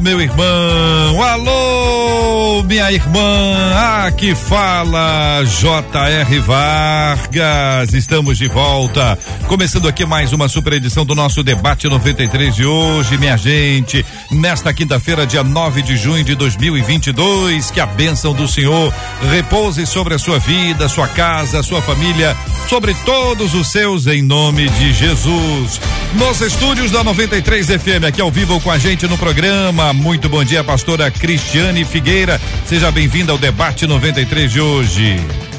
meu irmão, alô, minha irmã, aqui fala J.R. Vargas, estamos de volta, começando aqui mais uma super edição do nosso debate 93 de hoje, minha gente, nesta quinta-feira, dia 9 de junho de 2022, que a bênção do Senhor repouse sobre a sua vida, sua casa, sua família, sobre todos os seus, em nome de Jesus. Nos estúdios da 93 FM, aqui ao vivo com a gente no programa. Muito bom dia, pastora Cristiane Figueira. Seja bem-vinda ao debate 93 de hoje.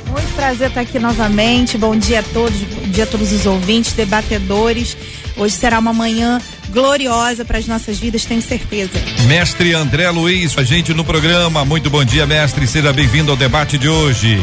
Muito prazer estar aqui novamente. Bom dia a todos, bom dia a todos os ouvintes, debatedores. Hoje será uma manhã gloriosa para as nossas vidas, tenho certeza. Mestre André Luiz, a gente no programa. Muito bom dia, mestre. Seja bem-vindo ao debate de hoje.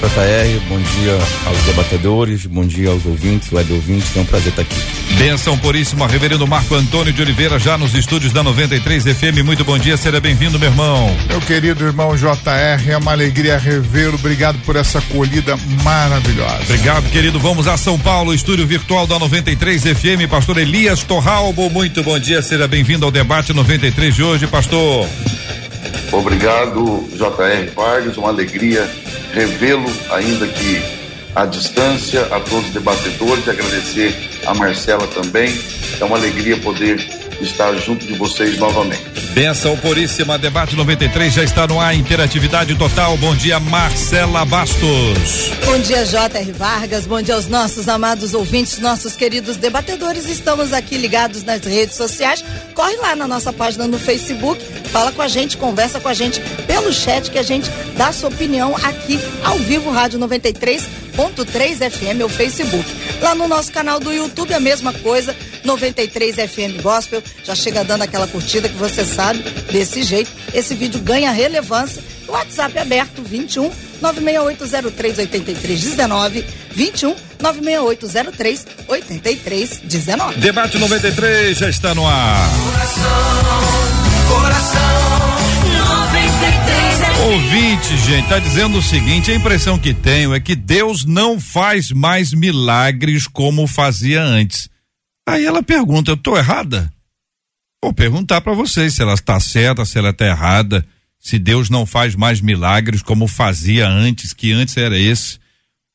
JR, bom dia aos debatedores, bom dia aos ouvintes, web ouvintes, é um prazer estar aqui. Benção Puríssima, Reverendo Marco Antônio de Oliveira, já nos estúdios da 93 FM. Muito bom dia, seja bem-vindo, meu irmão. Meu querido irmão JR, é uma alegria revê-lo. Obrigado por essa acolhida maravilhosa. Obrigado, querido. Vamos a São Paulo, estúdio virtual da 93 FM. Pastor Elias Torralbo, muito bom dia, seja bem-vindo ao debate 93 de hoje, pastor. Obrigado, JR Vargas, uma alegria revê-lo, ainda que à distância, a todos os debatedores, agradecer a Marcela também. É uma alegria poder estar junto de vocês novamente. Benção Puríssima, debate 93 já está no ar, interatividade total. Bom dia, Marcela Bastos. Bom dia, J.R. Vargas. Bom dia aos nossos amados ouvintes, nossos queridos debatedores. Estamos aqui ligados nas redes sociais. Corre lá na nossa página no Facebook, fala com a gente, conversa com a gente pelo chat que a gente dá sua opinião aqui ao vivo, Rádio 93.3 FM, o Facebook. Lá no nosso canal do YouTube, a mesma coisa, 93 FM Gospel. Já chega dando aquela curtida que você sabe, desse jeito. Esse vídeo ganha relevância. O WhatsApp é aberto, 21 96803 8319 21 96803 8319. Debate 93 já está no ar. Ouvinte, gente, tá dizendo o seguinte: a impressão que tenho é que Deus não faz mais milagres como fazia antes. Aí ela pergunta: eu tô errada? Vou perguntar para vocês se ela está certa, se ela está errada, se Deus não faz mais milagres como fazia antes, que antes era esse.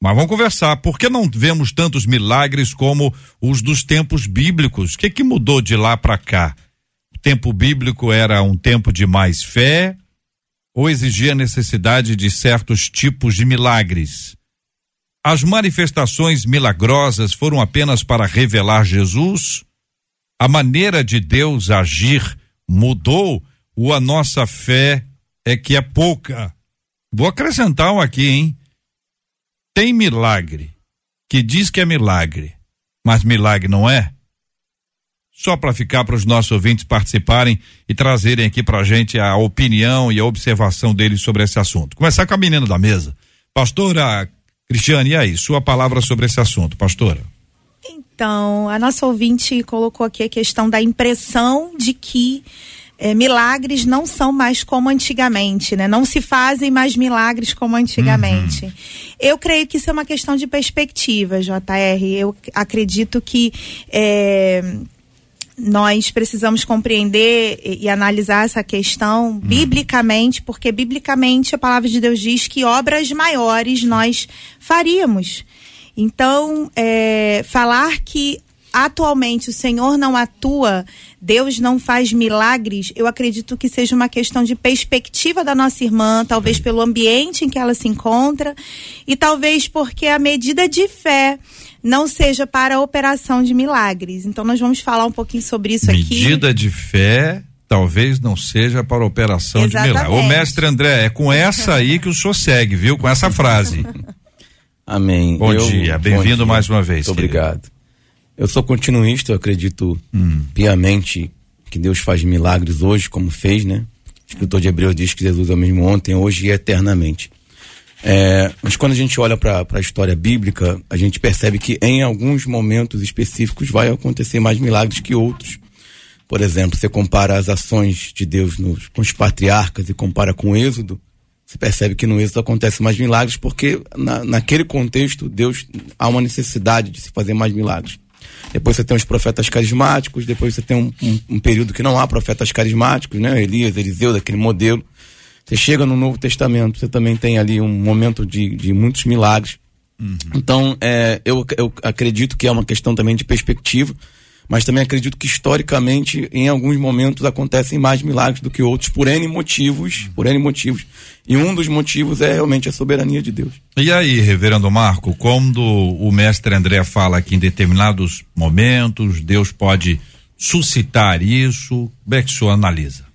Mas vamos conversar. Por que não vemos tantos milagres como os dos tempos bíblicos? O que que mudou de lá para cá? O tempo bíblico era um tempo de mais fé ou exigia necessidade de certos tipos de milagres? As manifestações milagrosas foram apenas para revelar Jesus? A maneira de Deus agir mudou ou a nossa fé é que é pouca? Vou acrescentar um aqui, hein? Tem milagre que diz que é milagre, mas milagre não é? Só para ficar para os nossos ouvintes participarem e trazerem aqui para a gente a opinião e a observação deles sobre esse assunto. Começar com a menina da mesa. Pastora Cristiane, e aí? Sua palavra sobre esse assunto, pastora. Então, a nossa ouvinte colocou aqui a questão da impressão de que eh, milagres não são mais como antigamente, né? Não se fazem mais milagres como antigamente. Uhum. Eu creio que isso é uma questão de perspectiva, JR. Eu acredito que eh, nós precisamos compreender e, e analisar essa questão hum. biblicamente, porque biblicamente a palavra de Deus diz que obras maiores nós faríamos. Então, é, falar que atualmente o Senhor não atua, Deus não faz milagres, eu acredito que seja uma questão de perspectiva da nossa irmã, talvez pelo ambiente em que ela se encontra e talvez porque a medida de fé não seja para a operação de milagres. Então nós vamos falar um pouquinho sobre isso medida aqui. Medida de fé talvez não seja para a operação Exatamente. de milagre. Ô mestre André, é com essa aí que o senhor segue, viu? Com essa frase. Amém. Bom eu, dia, bem-vindo mais uma vez. Muito obrigado. Eu sou continuista, eu acredito hum. piamente que Deus faz milagres hoje, como fez, né? O escritor de Hebreus diz que Jesus é o mesmo ontem, hoje e eternamente. É, mas quando a gente olha para a história bíblica, a gente percebe que em alguns momentos específicos vai acontecer mais milagres que outros. Por exemplo, você compara as ações de Deus nos, com os patriarcas e compara com o Êxodo, você percebe que no êxodo acontece mais milagres porque na, naquele contexto Deus há uma necessidade de se fazer mais milagres. Depois você tem os profetas carismáticos, depois você tem um, um, um período que não há profetas carismáticos, né? Elias, Eliseu, daquele modelo. Você chega no Novo Testamento, você também tem ali um momento de, de muitos milagres. Uhum. Então, é, eu, eu acredito que é uma questão também de perspectiva mas também acredito que historicamente, em alguns momentos, acontecem mais milagres do que outros, por N motivos, por N motivos. E um dos motivos é realmente a soberania de Deus. E aí, reverendo Marco, quando o mestre André fala que em determinados momentos Deus pode suscitar isso, como é que o senhor analisa?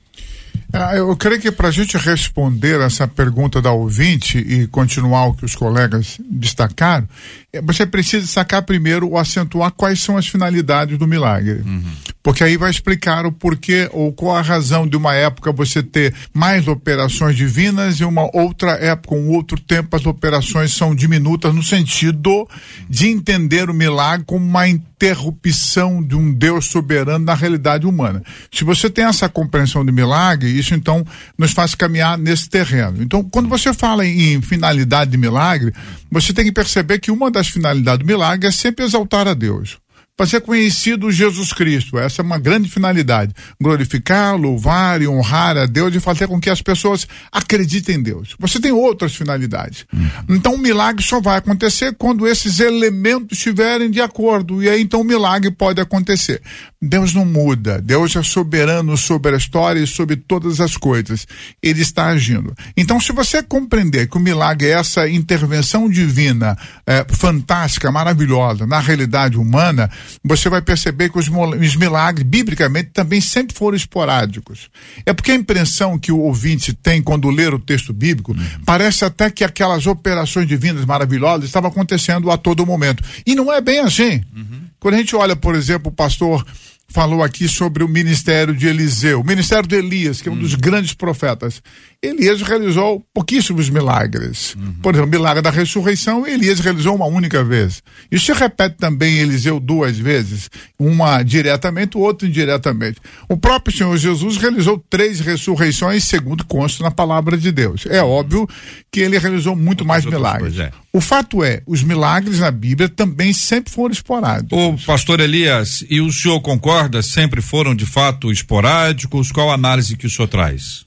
Ah, eu creio que para a gente responder essa pergunta da ouvinte e continuar o que os colegas destacaram, é, você precisa sacar primeiro ou acentuar quais são as finalidades do milagre. Uhum. Porque aí vai explicar o porquê ou qual a razão de uma época você ter mais operações divinas e uma outra época, um outro tempo, as operações são diminutas no sentido de entender o milagre como uma interrupção de um Deus soberano na realidade humana. Se você tem essa compreensão de milagre, isso então nos faz caminhar nesse terreno. Então, quando você fala em finalidade de milagre, você tem que perceber que uma das finalidades do milagre é sempre exaltar a Deus para ser conhecido Jesus Cristo. Essa é uma grande finalidade. Glorificar, louvar e honrar a Deus e fazer com que as pessoas acreditem em Deus. Você tem outras finalidades. Uhum. Então o milagre só vai acontecer quando esses elementos estiverem de acordo. E aí então o milagre pode acontecer. Deus não muda. Deus é soberano sobre a história e sobre todas as coisas. Ele está agindo. Então, se você compreender que o milagre é essa intervenção divina é, fantástica, maravilhosa na realidade humana, você vai perceber que os, os milagres, biblicamente, também sempre foram esporádicos. É porque a impressão que o ouvinte tem quando lê o texto bíblico uhum. parece até que aquelas operações divinas maravilhosas estavam acontecendo a todo momento. E não é bem assim. Uhum. Quando a gente olha, por exemplo, o pastor falou aqui sobre o ministério de Eliseu, o ministério de Elias, que é um dos uhum. grandes profetas. Elias realizou pouquíssimos milagres. Uhum. Por exemplo, o milagre da ressurreição, Elias realizou uma única vez. Isso se repete também Eliseu duas vezes, uma diretamente, o outro indiretamente. O próprio Senhor Jesus realizou três ressurreições, segundo consta na palavra de Deus. É óbvio que ele realizou muito mais milagres. É. O fato é, os milagres na Bíblia também sempre foram esporádicos. O pastor Elias, e o senhor concorda, sempre foram de fato esporádicos? Qual a análise que o senhor traz?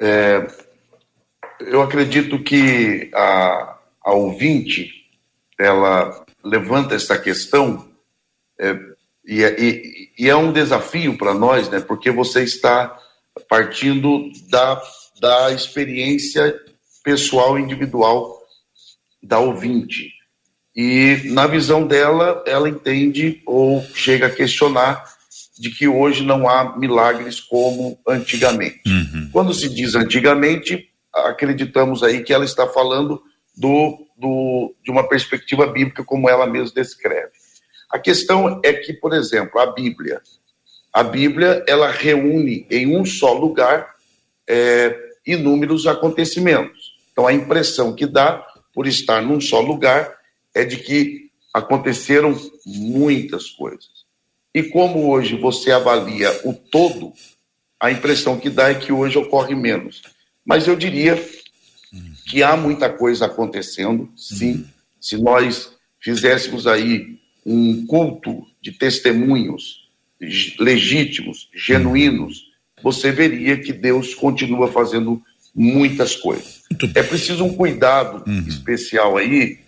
É, eu acredito que a, a ouvinte ela levanta essa questão é, e, é, e, e, é um desafio para nós, né? Porque você está partindo da, da experiência pessoal individual da ouvinte. E na visão dela, ela entende ou chega a questionar de que hoje não há milagres como antigamente. Uhum. Quando se diz antigamente, acreditamos aí que ela está falando do, do, de uma perspectiva bíblica, como ela mesma descreve. A questão é que, por exemplo, a Bíblia, a Bíblia ela reúne em um só lugar é, inúmeros acontecimentos. Então, a impressão que dá, por estar num só lugar, é de que aconteceram muitas coisas. E como hoje você avalia o todo, a impressão que dá é que hoje ocorre menos. Mas eu diria que há muita coisa acontecendo, sim. Se nós fizéssemos aí um culto de testemunhos legítimos, genuínos, você veria que Deus continua fazendo muitas coisas. É preciso um cuidado uhum. especial aí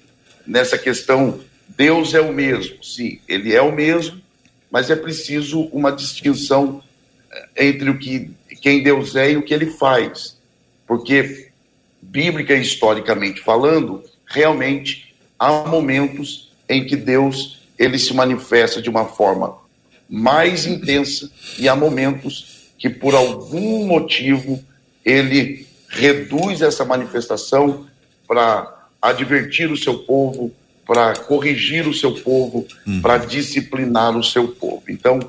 nessa questão. Deus é o mesmo, sim, ele é o mesmo, mas é preciso uma distinção eh, entre o que quem Deus é e o que ele faz. Porque, bíblica e historicamente falando, realmente há momentos em que Deus ele se manifesta de uma forma mais intensa e há momentos que por algum motivo ele reduz essa manifestação para advertir o seu povo, para corrigir o seu povo, uhum. para disciplinar o seu povo. Então,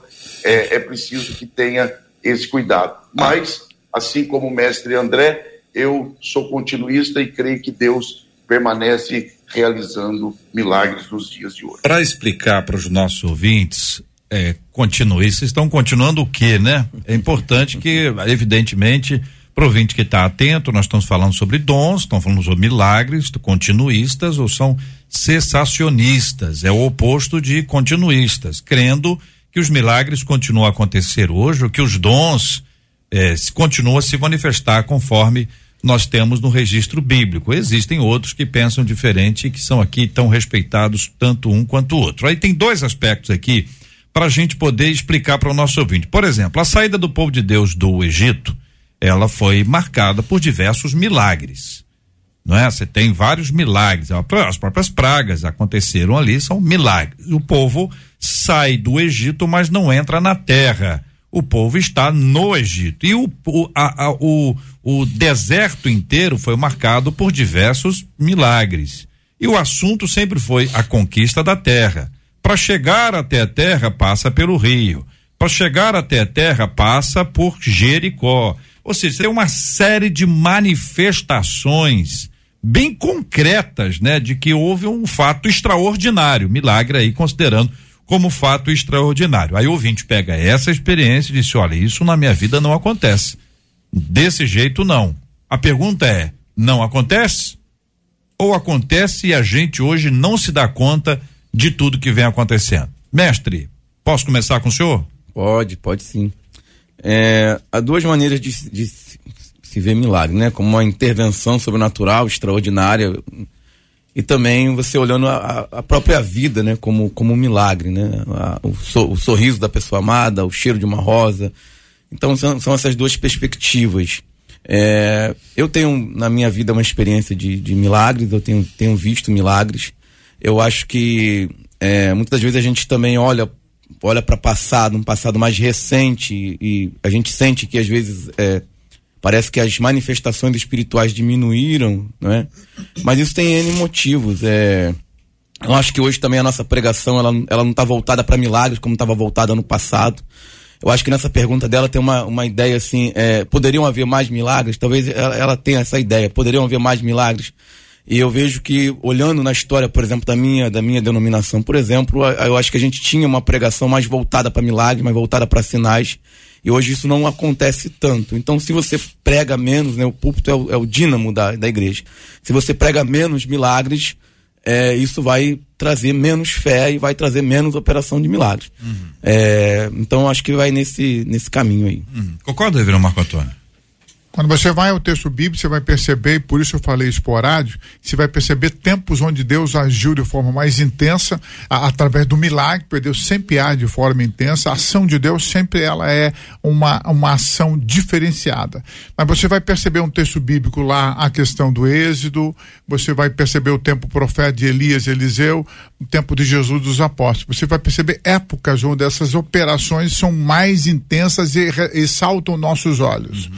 é, é preciso que tenha esse cuidado. Mas, assim como o mestre André, eu sou continuista e creio que Deus permanece realizando milagres nos dias de hoje. Para explicar para os nossos ouvintes, é, continuistas estão continuando o quê, né? É importante que, evidentemente, ouvinte que está atento, nós estamos falando sobre dons, estamos falando sobre milagres, continuistas ou são cessacionistas, é o oposto de continuistas, crendo que os milagres continuam a acontecer hoje, ou que os dons eh, continuam a se manifestar conforme nós temos no registro bíblico. Existem outros que pensam diferente e que são aqui tão respeitados tanto um quanto o outro. Aí tem dois aspectos aqui para a gente poder explicar para o nosso ouvinte. Por exemplo, a saída do povo de Deus do Egito, ela foi marcada por diversos milagres. Não é? Você tem vários milagres. As próprias pragas aconteceram ali, são milagres. O povo sai do Egito, mas não entra na terra. O povo está no Egito. E o, o, a, a, o, o deserto inteiro foi marcado por diversos milagres. E o assunto sempre foi a conquista da terra. Para chegar até a terra, passa pelo rio. Para chegar até a terra, passa por Jericó. Ou seja, tem uma série de manifestações bem concretas, né, de que houve um fato extraordinário, milagre aí considerando como fato extraordinário. Aí o ouvinte pega essa experiência e diz: olha, isso na minha vida não acontece. Desse jeito não. A pergunta é: não acontece? Ou acontece e a gente hoje não se dá conta de tudo que vem acontecendo? Mestre, posso começar com o senhor? Pode, pode sim. É, há duas maneiras de, de se ver milagre, né? Como uma intervenção sobrenatural, extraordinária, e também você olhando a, a própria vida, né? Como, como um milagre, né? A, o, so, o, sorriso da pessoa amada, o cheiro de uma rosa. Então são, são essas duas perspectivas. É, eu tenho na minha vida uma experiência de, de milagres, eu tenho, tenho visto milagres. Eu acho que é, muitas vezes a gente também olha olha para passado, um passado mais recente e, a gente sente que às vezes é, Parece que as manifestações espirituais diminuíram, né? Mas isso tem N motivos. É... Eu acho que hoje também a nossa pregação ela, ela não está voltada para milagres como estava voltada no passado. Eu acho que nessa pergunta dela tem uma, uma ideia assim: é, poderiam haver mais milagres? Talvez ela, ela tenha essa ideia, poderiam haver mais milagres. E eu vejo que, olhando na história, por exemplo, da minha, da minha denominação, por exemplo, eu acho que a gente tinha uma pregação mais voltada para milagres, mais voltada para sinais. E hoje isso não acontece tanto. Então, se você prega menos, né, o púlpito é o, é o dínamo da, da igreja. Se você prega menos milagres, é, isso vai trazer menos fé e vai trazer menos operação de milagres. Uhum. É, então, acho que vai nesse, nesse caminho aí. Uhum. Concorda, Reverendo Marco Antônio? Quando você vai ao texto bíblico, você vai perceber, e por isso eu falei esporádico, você vai perceber tempos onde Deus agiu de forma mais intensa, a, através do milagre, porque Deus sempre age de forma intensa, a ação de Deus sempre ela é uma, uma ação diferenciada. Mas você vai perceber um texto bíblico lá, a questão do êxodo, você vai perceber o tempo profeta de Elias Eliseu, o tempo de Jesus dos apóstolos. Você vai perceber épocas onde essas operações são mais intensas e, e saltam nossos olhos. Uhum.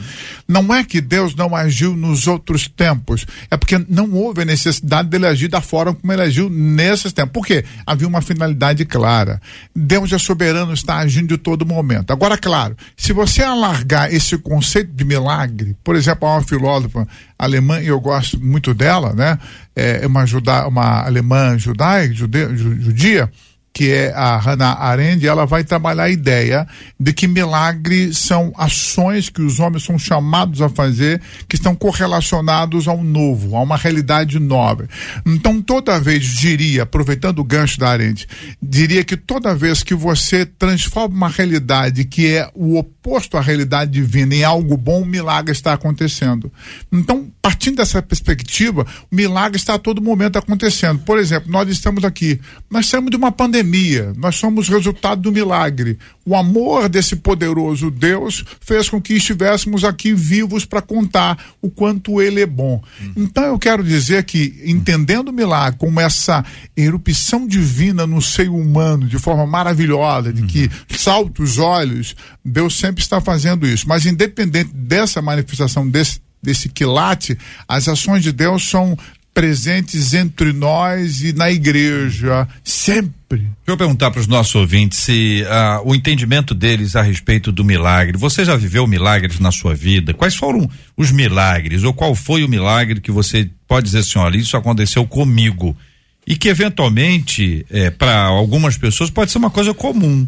Não é que Deus não agiu nos outros tempos, é porque não houve a necessidade dele agir da forma como ele agiu nesses tempos. Por quê? Havia uma finalidade clara. Deus é soberano, está agindo de todo momento. Agora, claro, se você alargar esse conceito de milagre, por exemplo, há uma filósofa alemã, e eu gosto muito dela, né? É uma, juda, uma alemã judaica, judia, que é a Hannah Arendt, ela vai trabalhar a ideia de que milagres são ações que os homens são chamados a fazer que estão correlacionados ao novo, a uma realidade nova. Então, toda vez, diria, aproveitando o gancho da Arendt, diria que toda vez que você transforma uma realidade que é o oposto à realidade divina em algo bom, um milagre está acontecendo. Então, partindo dessa perspectiva, o milagre está a todo momento acontecendo. Por exemplo, nós estamos aqui, nós estamos de uma pandemia pandemia, nós somos resultado do milagre. O amor desse poderoso Deus fez com que estivéssemos aqui vivos para contar o quanto ele é bom. Então eu quero dizer que, entendendo o milagre como essa erupção divina no seio humano, de forma maravilhosa, de que salta os olhos, Deus sempre está fazendo isso. Mas independente dessa manifestação, desse, desse quilate, as ações de Deus são presentes entre nós e na igreja, sempre. Deixa eu perguntar para os nossos ouvintes se ah, o entendimento deles a respeito do milagre. Você já viveu milagres na sua vida? Quais foram os milagres? Ou qual foi o milagre que você pode dizer assim, olha, isso aconteceu comigo? E que eventualmente, é, para algumas pessoas, pode ser uma coisa comum.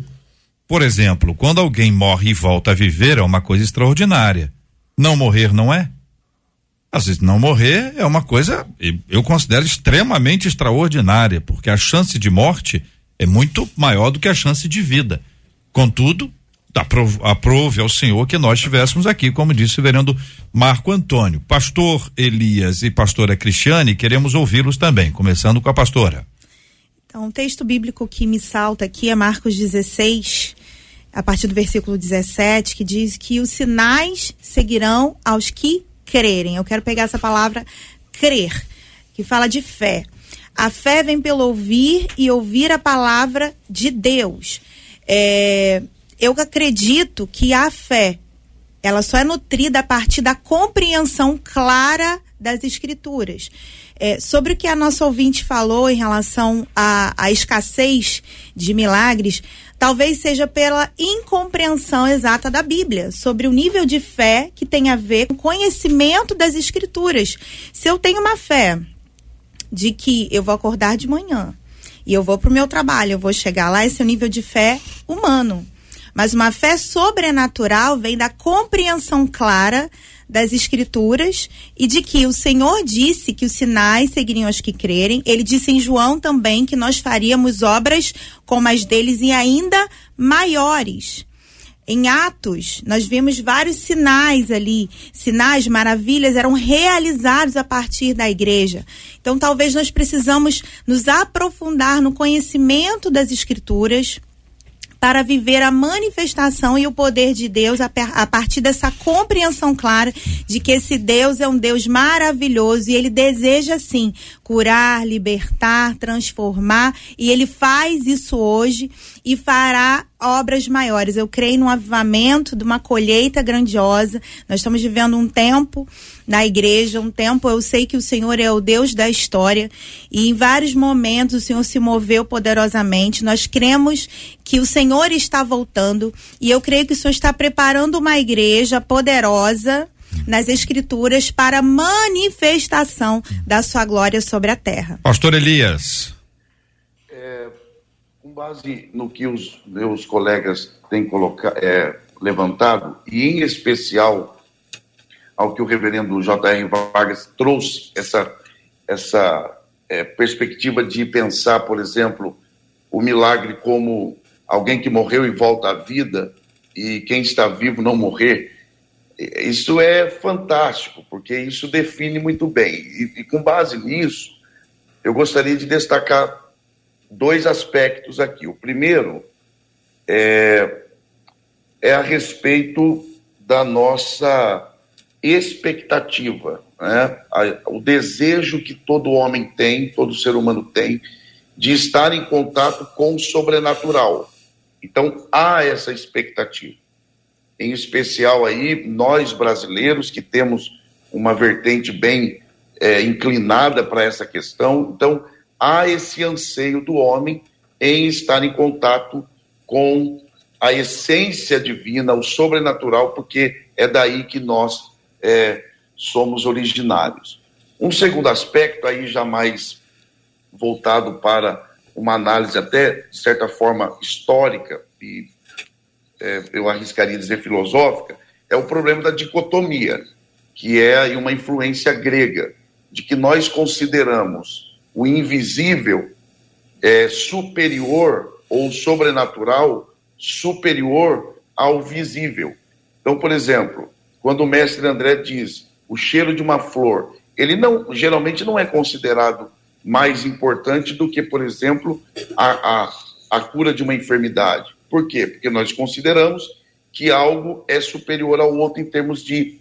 Por exemplo, quando alguém morre e volta a viver, é uma coisa extraordinária. Não morrer não é? Não morrer é uma coisa, eu considero extremamente extraordinária, porque a chance de morte é muito maior do que a chance de vida. Contudo, aprove, ao Senhor que nós estivéssemos aqui, como disse o vereador Marco Antônio. Pastor Elias e pastora Cristiane, queremos ouvi-los também, começando com a pastora. Então, o texto bíblico que me salta aqui é Marcos 16, a partir do versículo 17, que diz que os sinais seguirão aos que crerem. Eu quero pegar essa palavra crer, que fala de fé. A fé vem pelo ouvir e ouvir a palavra de Deus. É, eu acredito que a fé ela só é nutrida a partir da compreensão clara das escrituras. É, sobre o que a nossa ouvinte falou em relação à, à escassez de milagres, talvez seja pela incompreensão exata da Bíblia, sobre o nível de fé que tem a ver com o conhecimento das Escrituras. Se eu tenho uma fé de que eu vou acordar de manhã e eu vou para o meu trabalho, eu vou chegar lá, esse é o nível de fé humano. Mas uma fé sobrenatural vem da compreensão clara das escrituras e de que o Senhor disse que os sinais seguiriam os que crerem. Ele disse em João também que nós faríamos obras como as deles e ainda maiores. Em Atos, nós vimos vários sinais ali, sinais, maravilhas eram realizados a partir da igreja. Então, talvez nós precisamos nos aprofundar no conhecimento das escrituras, para viver a manifestação e o poder de Deus a, a, partir dessa compreensão clara de que esse Deus é um Deus maravilhoso e ele deseja sim curar, libertar, transformar e ele faz isso hoje e fará obras maiores. Eu creio num avivamento, de uma colheita grandiosa. Nós estamos vivendo um tempo na igreja, um tempo eu sei que o Senhor é o Deus da história e em vários momentos o Senhor se moveu poderosamente. Nós cremos que o Senhor está voltando e eu creio que o Senhor está preparando uma igreja poderosa nas escrituras para manifestação da sua glória sobre a terra. Pastor Elias. É, com base no que os meus colegas têm colocado, é, levantado, e em especial ao que o reverendo J.R. Vargas trouxe, essa, essa é, perspectiva de pensar, por exemplo, o milagre como alguém que morreu e volta à vida, e quem está vivo não morrer. Isso é fantástico, porque isso define muito bem. E, e com base nisso, eu gostaria de destacar dois aspectos aqui. O primeiro é, é a respeito da nossa expectativa, né? o desejo que todo homem tem, todo ser humano tem, de estar em contato com o sobrenatural. Então há essa expectativa. Em especial aí nós brasileiros que temos uma vertente bem é, inclinada para essa questão. Então há esse anseio do homem em estar em contato com a essência divina, o sobrenatural, porque é daí que nós é, somos originários. Um segundo aspecto, aí já mais voltado para uma análise até, de certa forma, histórica, e é, eu arriscaria dizer filosófica, é o problema da dicotomia, que é uma influência grega, de que nós consideramos o invisível é, superior ou sobrenatural superior ao visível. Então, por exemplo, quando o mestre André diz o cheiro de uma flor, ele não geralmente não é considerado mais importante do que, por exemplo, a, a, a cura de uma enfermidade. Por quê? Porque nós consideramos que algo é superior ao outro em termos de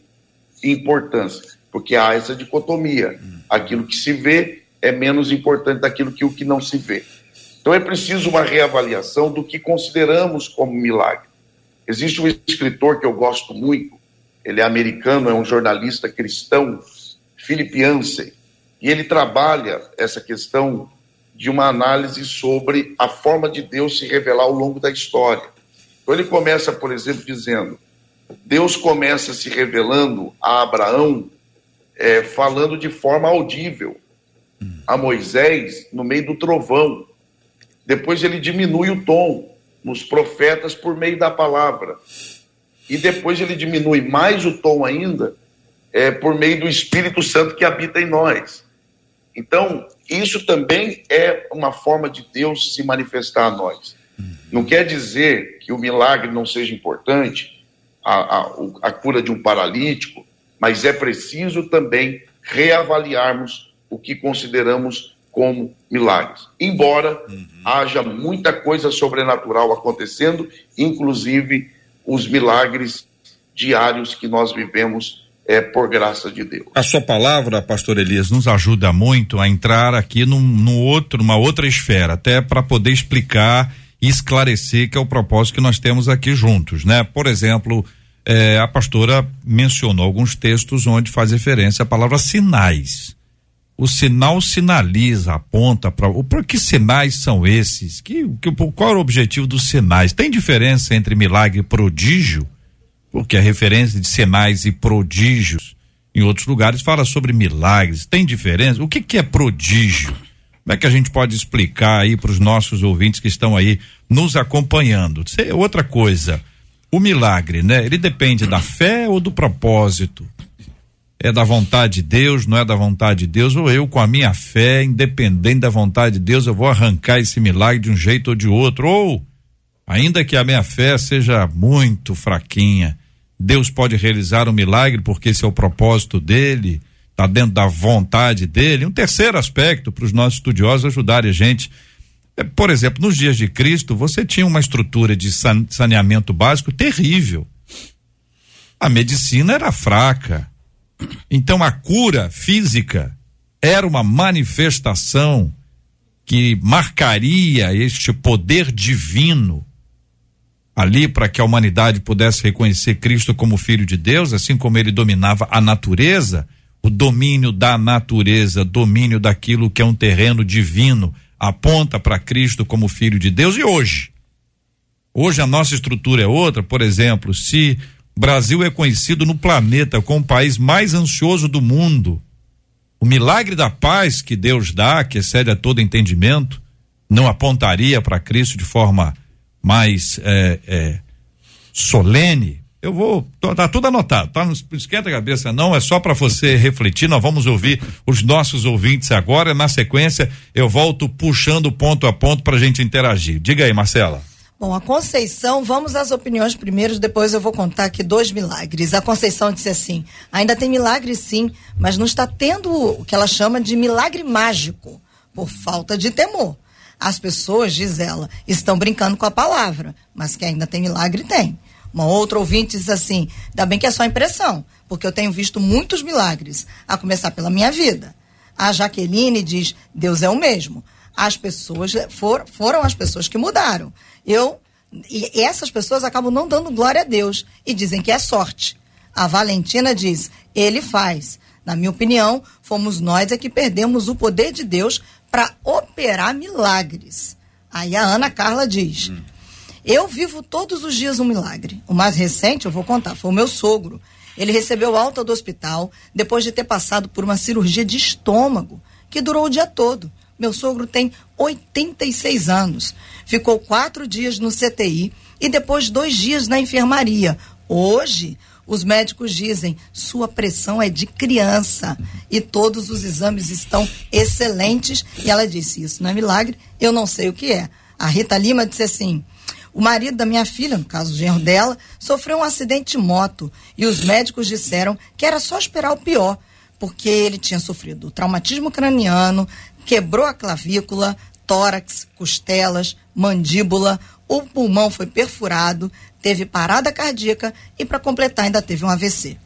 importância, porque há essa dicotomia. Aquilo que se vê é menos importante daquilo que o que não se vê. Então é preciso uma reavaliação do que consideramos como milagre. Existe um escritor que eu gosto muito, ele é americano, é um jornalista cristão, Philip Yancey. E ele trabalha essa questão de uma análise sobre a forma de Deus se revelar ao longo da história. Então ele começa, por exemplo, dizendo: Deus começa se revelando a Abraão é, falando de forma audível, a Moisés no meio do trovão. Depois ele diminui o tom nos profetas por meio da palavra. E depois ele diminui mais o tom ainda é, por meio do Espírito Santo que habita em nós. Então, isso também é uma forma de Deus se manifestar a nós. Não quer dizer que o milagre não seja importante, a, a, a cura de um paralítico, mas é preciso também reavaliarmos o que consideramos como milagres. Embora uhum. haja muita coisa sobrenatural acontecendo, inclusive os milagres diários que nós vivemos é, por graça de Deus. A sua palavra, pastor Elias, nos ajuda muito a entrar aqui num, num outro, numa outra esfera, até para poder explicar e esclarecer que é o propósito que nós temos aqui juntos, né? Por exemplo, é, a pastora mencionou alguns textos onde faz referência à palavra sinais. O sinal sinaliza, aponta para. Por que sinais são esses? Que, que, qual é o objetivo dos sinais? Tem diferença entre milagre e prodígio? Porque a referência de sinais e prodígios em outros lugares fala sobre milagres. Tem diferença? O que, que é prodígio? Como é que a gente pode explicar aí para os nossos ouvintes que estão aí nos acompanhando? Outra coisa, o milagre, né? Ele depende da fé ou do propósito? É da vontade de Deus, não é da vontade de Deus? Ou eu, com a minha fé, independente da vontade de Deus, eu vou arrancar esse milagre de um jeito ou de outro? Ou, ainda que a minha fé seja muito fraquinha, Deus pode realizar um milagre porque esse é o propósito dele, está dentro da vontade dele. Um terceiro aspecto para os nossos estudiosos ajudarem a gente. É, por exemplo, nos dias de Cristo, você tinha uma estrutura de saneamento básico terrível. A medicina era fraca. Então a cura física era uma manifestação que marcaria este poder divino ali para que a humanidade pudesse reconhecer Cristo como Filho de Deus, assim como ele dominava a natureza, o domínio da natureza, domínio daquilo que é um terreno divino, aponta para Cristo como Filho de Deus. E hoje? Hoje a nossa estrutura é outra, por exemplo, se Brasil é conhecido no planeta como o país mais ansioso do mundo, o milagre da paz que Deus dá, que excede a todo entendimento, não apontaria para Cristo de forma mais é, é, solene, eu vou, tá tudo anotado, tá? Não esquenta a cabeça não, é só para você refletir, nós vamos ouvir os nossos ouvintes agora, na sequência eu volto puxando ponto a ponto para a gente interagir. Diga aí, Marcela. Bom, a Conceição, vamos às opiniões primeiro, depois eu vou contar aqui dois milagres. A Conceição disse assim: ainda tem milagre sim, mas não está tendo o que ela chama de milagre mágico, por falta de temor. As pessoas, diz ela, estão brincando com a palavra, mas que ainda tem milagre, tem. Uma outra ouvinte diz assim: ainda bem que é só impressão, porque eu tenho visto muitos milagres, a começar pela minha vida. A Jaqueline diz: Deus é o mesmo. As pessoas for, foram as pessoas que mudaram. Eu e essas pessoas acabam não dando glória a Deus e dizem que é sorte. A Valentina diz: Ele faz. Na minha opinião, fomos nós é que perdemos o poder de Deus para operar milagres. Aí a Ana Carla diz: hum. Eu vivo todos os dias um milagre. O mais recente, eu vou contar, foi o meu sogro. Ele recebeu alta do hospital depois de ter passado por uma cirurgia de estômago que durou o dia todo. Meu sogro tem 86 anos. Ficou quatro dias no CTI e depois dois dias na enfermaria. Hoje, os médicos dizem: sua pressão é de criança e todos os exames estão excelentes. E ela disse: Isso não é milagre, eu não sei o que é. A Rita Lima disse assim: o marido da minha filha, no caso o genro dela, sofreu um acidente de moto e os médicos disseram que era só esperar o pior, porque ele tinha sofrido traumatismo craniano, quebrou a clavícula, tórax, costelas, mandíbula, o pulmão foi perfurado, teve parada cardíaca e, para completar, ainda teve um AVC.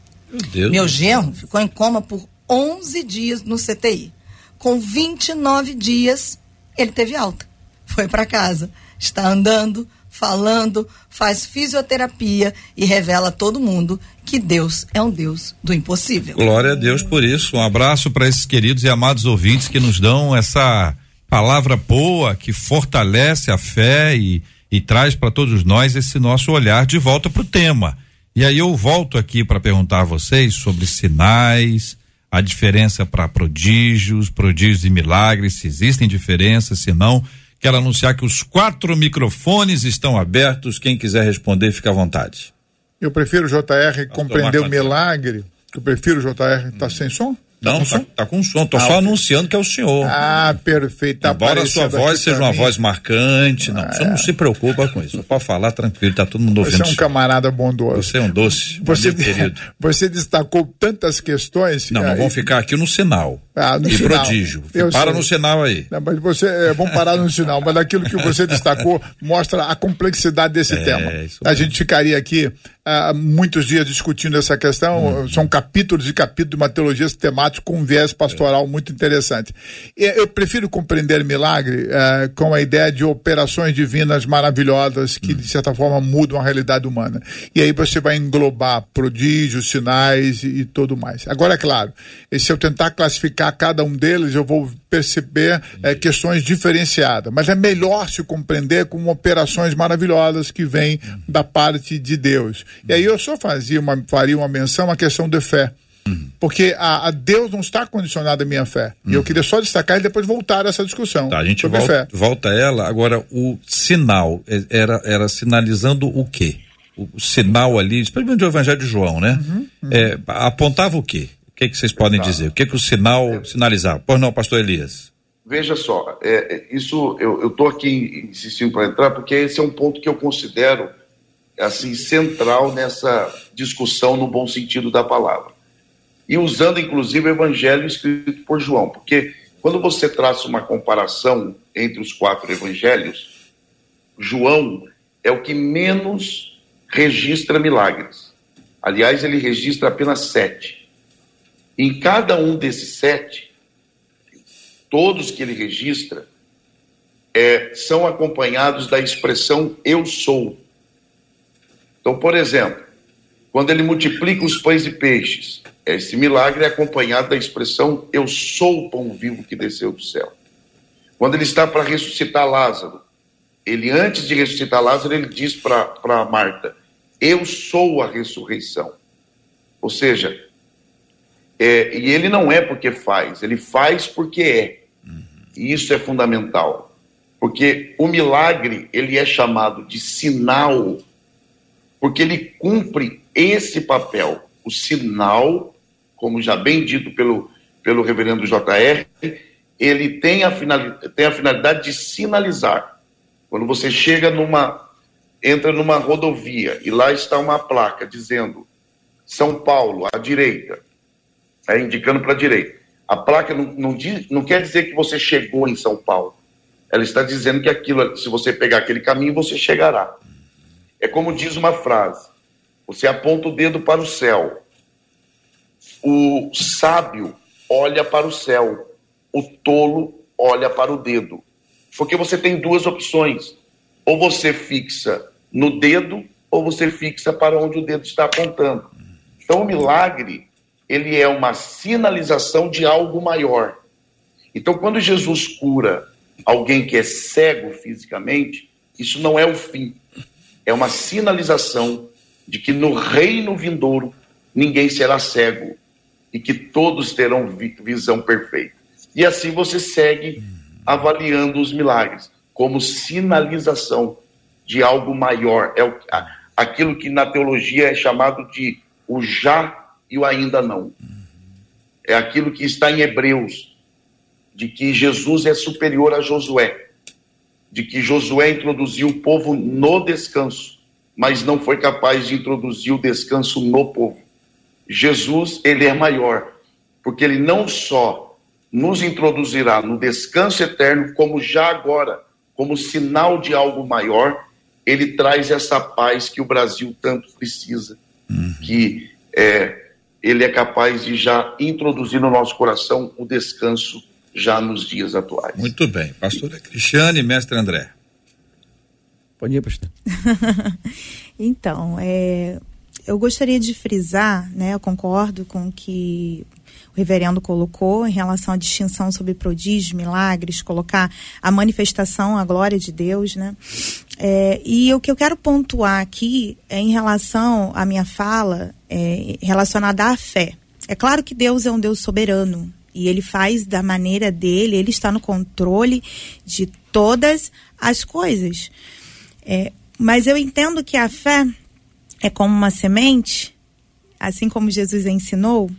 Meu, Meu genro ficou em coma por 11 dias no CTI. Com 29 dias, ele teve alta. Foi para casa. Está andando, falando, faz fisioterapia e revela a todo mundo que Deus é um Deus do impossível. Glória a Deus por isso. Um abraço para esses queridos e amados ouvintes que nos dão essa palavra boa que fortalece a fé e, e traz para todos nós esse nosso olhar de volta para o tema. E aí eu volto aqui para perguntar a vocês sobre sinais, a diferença para prodígios, prodígios e milagres, se existem diferenças, se não. Quero anunciar que os quatro microfones estão abertos. Quem quiser responder, fica à vontade. Eu prefiro JR compreender o milagre. Eu prefiro JR estar tá sem som? Tá não, tá, tá, com som. Tô ah, só anunciando que é o senhor. Ah, perfeito. Tá Embora a sua voz seja uma voz marcante, não. Ah, você não se preocupa com isso. Pode falar tranquilo, tá todo mundo ouvindo. Você é um camarada bondoso. Você é um doce. Você, querido. Você destacou tantas questões. Não, nós vamos ficar aqui no sinal. Ah, no e sinal. prodígio. Eu Para sei. no sinal aí. Não, mas você, é, vamos parar no sinal. Mas aquilo que você destacou mostra a complexidade desse é, tema. A gente ficaria aqui há muitos dias discutindo essa questão. Hum. São capítulos e capítulos de uma teologia sistemática com um viés pastoral muito interessante. Eu prefiro compreender milagre uh, com a ideia de operações divinas maravilhosas que, de certa forma, mudam a realidade humana. E aí você vai englobar prodígios, sinais e, e tudo mais. Agora, é claro, se eu tentar classificar cada um deles, eu vou perceber uh, questões diferenciadas. Mas é melhor se compreender como operações maravilhosas que vêm da parte de Deus. E aí eu só fazia uma, faria uma menção à questão de fé. Uhum. Porque a, a, Deus não está condicionado à minha fé. Uhum. E eu uhum. queria só destacar e depois voltar a essa discussão. Tá, a gente volta, fé. volta a ela. Agora, o sinal é, era, era sinalizando o quê? O, o sinal ali, principalmente do Evangelho de João, né? Uhum, uhum. É, apontava o quê? O que, que vocês podem dizer? O que, que o sinal é. sinalizava? Pois não, pastor Elias. Veja só, é, é isso eu estou aqui insistindo para entrar, porque esse é um ponto que eu considero assim central nessa discussão no bom sentido da palavra e usando inclusive o evangelho escrito por João, porque quando você traça uma comparação entre os quatro evangelhos, João é o que menos registra milagres. Aliás, ele registra apenas sete. Em cada um desses sete, todos que ele registra é, são acompanhados da expressão eu sou. Então, por exemplo, quando ele multiplica os pães e peixes, esse milagre é acompanhado da expressão eu sou o pão vivo que desceu do céu. Quando ele está para ressuscitar Lázaro, ele antes de ressuscitar Lázaro, ele diz para Marta: Eu sou a ressurreição. Ou seja, é, e ele não é porque faz, ele faz porque é. E isso é fundamental. Porque o milagre, ele é chamado de sinal, porque ele cumpre esse papel, o sinal, como já bem dito pelo, pelo reverendo JR, ele tem a, finalidade, tem a finalidade de sinalizar. Quando você chega numa, entra numa rodovia e lá está uma placa dizendo São Paulo, à direita, é, indicando para a direita. A placa não, não, diz, não quer dizer que você chegou em São Paulo. Ela está dizendo que aquilo, se você pegar aquele caminho, você chegará. É como diz uma frase: você aponta o dedo para o céu. O sábio olha para o céu. O tolo olha para o dedo. Porque você tem duas opções. Ou você fixa no dedo, ou você fixa para onde o dedo está apontando. Então, o milagre, ele é uma sinalização de algo maior. Então, quando Jesus cura alguém que é cego fisicamente, isso não é o fim. É uma sinalização de que no reino vindouro ninguém será cego e que todos terão visão perfeita. E assim você segue avaliando os milagres como sinalização de algo maior. É aquilo que na teologia é chamado de o já e o ainda não. É aquilo que está em Hebreus, de que Jesus é superior a Josué, de que Josué introduziu o povo no descanso mas não foi capaz de introduzir o descanso no povo. Jesus, ele é maior, porque ele não só nos introduzirá no descanso eterno, como já agora, como sinal de algo maior, ele traz essa paz que o Brasil tanto precisa, uhum. que é, ele é capaz de já introduzir no nosso coração o descanso já nos dias atuais. Muito bem. Pastora Cristiane, mestre André. Pode ir, pastor. então, é, eu gostaria de frisar, né, eu concordo com o que o reverendo colocou em relação à distinção sobre prodígios, milagres, colocar a manifestação, a glória de Deus, né? É, e o que eu quero pontuar aqui é em relação à minha fala é, relacionada à fé. É claro que Deus é um Deus soberano e ele faz da maneira dele, ele está no controle de todas as coisas. É, mas eu entendo que a fé é como uma semente, assim como Jesus ensinou.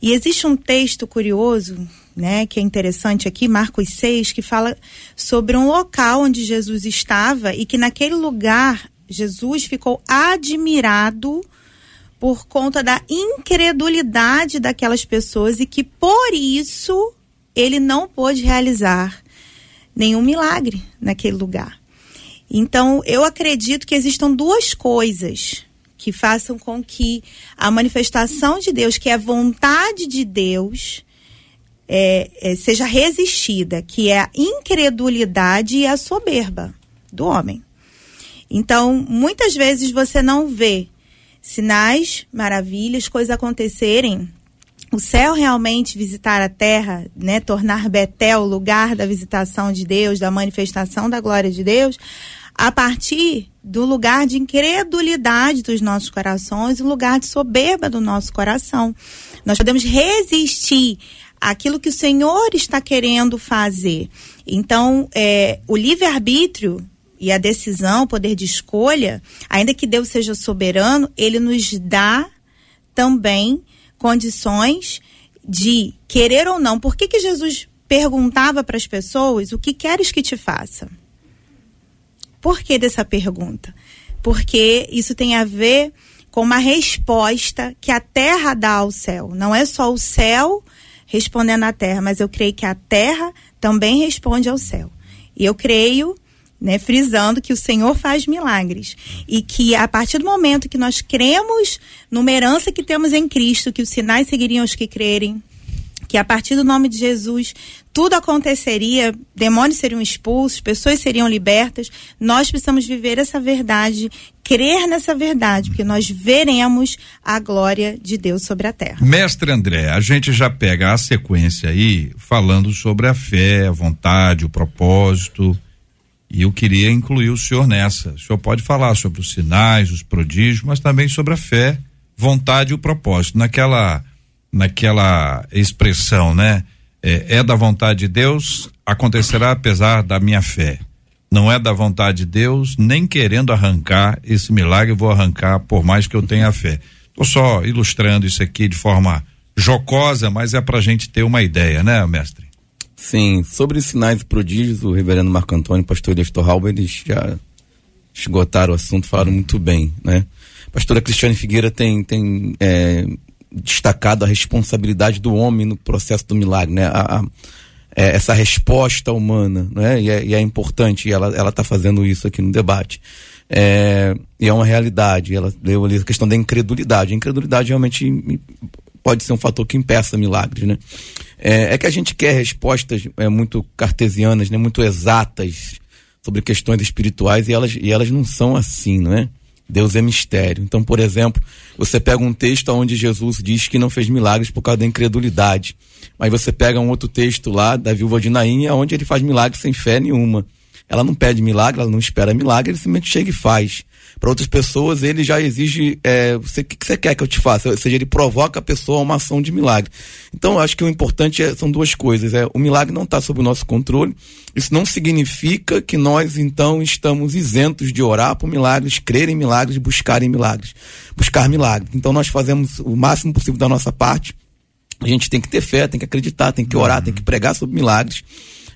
E existe um texto curioso, né, que é interessante aqui, Marcos 6, que fala sobre um local onde Jesus estava e que naquele lugar Jesus ficou admirado por conta da incredulidade daquelas pessoas e que por isso ele não pôde realizar nenhum milagre naquele lugar. Então, eu acredito que existam duas coisas que façam com que a manifestação de Deus, que é a vontade de Deus, é, é, seja resistida, que é a incredulidade e a soberba do homem. Então, muitas vezes você não vê sinais, maravilhas, coisas acontecerem, o céu realmente visitar a terra, né, tornar Betel o lugar da visitação de Deus, da manifestação da glória de Deus, a partir do lugar de incredulidade dos nossos corações, o lugar de soberba do nosso coração. Nós podemos resistir àquilo que o Senhor está querendo fazer. Então, é, o livre-arbítrio e a decisão, o poder de escolha, ainda que Deus seja soberano, ele nos dá também condições de querer ou não. Por que, que Jesus perguntava para as pessoas o que queres que te faça? Por que dessa pergunta? Porque isso tem a ver com uma resposta que a terra dá ao céu. Não é só o céu respondendo à terra, mas eu creio que a terra também responde ao céu. E eu creio né, frisando que o Senhor faz milagres e que a partir do momento que nós cremos numa herança que temos em Cristo, que os sinais seguiriam os que crerem, que a partir do nome de Jesus tudo aconteceria, demônios seriam expulsos, pessoas seriam libertas. Nós precisamos viver essa verdade, crer nessa verdade, porque nós veremos a glória de Deus sobre a terra. Mestre André, a gente já pega a sequência aí falando sobre a fé, a vontade, o propósito e eu queria incluir o senhor nessa. O senhor pode falar sobre os sinais, os prodígios, mas também sobre a fé, vontade e o propósito. Naquela, naquela expressão, né? É, é da vontade de Deus, acontecerá apesar da minha fé. Não é da vontade de Deus, nem querendo arrancar esse milagre, vou arrancar por mais que eu tenha fé. Estou só ilustrando isso aqui de forma jocosa, mas é para a gente ter uma ideia, né, mestre? Sim, sobre sinais e prodígios, o reverendo Marco Antônio pastor Nestor Halber, eles já esgotaram o assunto, falaram muito bem, né? Pastora Cristiane Figueira tem, tem é, destacado a responsabilidade do homem no processo do milagre, né? A, a, é, essa resposta humana, né? E é, e é importante, e ela, ela tá fazendo isso aqui no debate. É, e é uma realidade, ela deu ali a questão da incredulidade. A incredulidade realmente pode ser um fator que impeça milagres, né? É, é que a gente quer respostas é, muito cartesianas, né? Muito exatas sobre questões espirituais e elas, e elas não são assim, não é? Deus é mistério. Então, por exemplo, você pega um texto onde Jesus diz que não fez milagres por causa da incredulidade. Mas você pega um outro texto lá da viúva de Naim, onde ele faz milagres sem fé nenhuma. Ela não pede milagre, ela não espera milagre, ele simplesmente chega e faz para outras pessoas ele já exige é, você, o que, que você quer que eu te faça? Ou seja, ele provoca a pessoa a uma ação de milagre. Então, eu acho que o importante é, são duas coisas. É, o milagre não está sob o nosso controle. Isso não significa que nós, então, estamos isentos de orar por milagres, crer em milagres, buscar em milagres. Buscar milagres. Então, nós fazemos o máximo possível da nossa parte. A gente tem que ter fé, tem que acreditar, tem que orar, uhum. tem que pregar sobre milagres.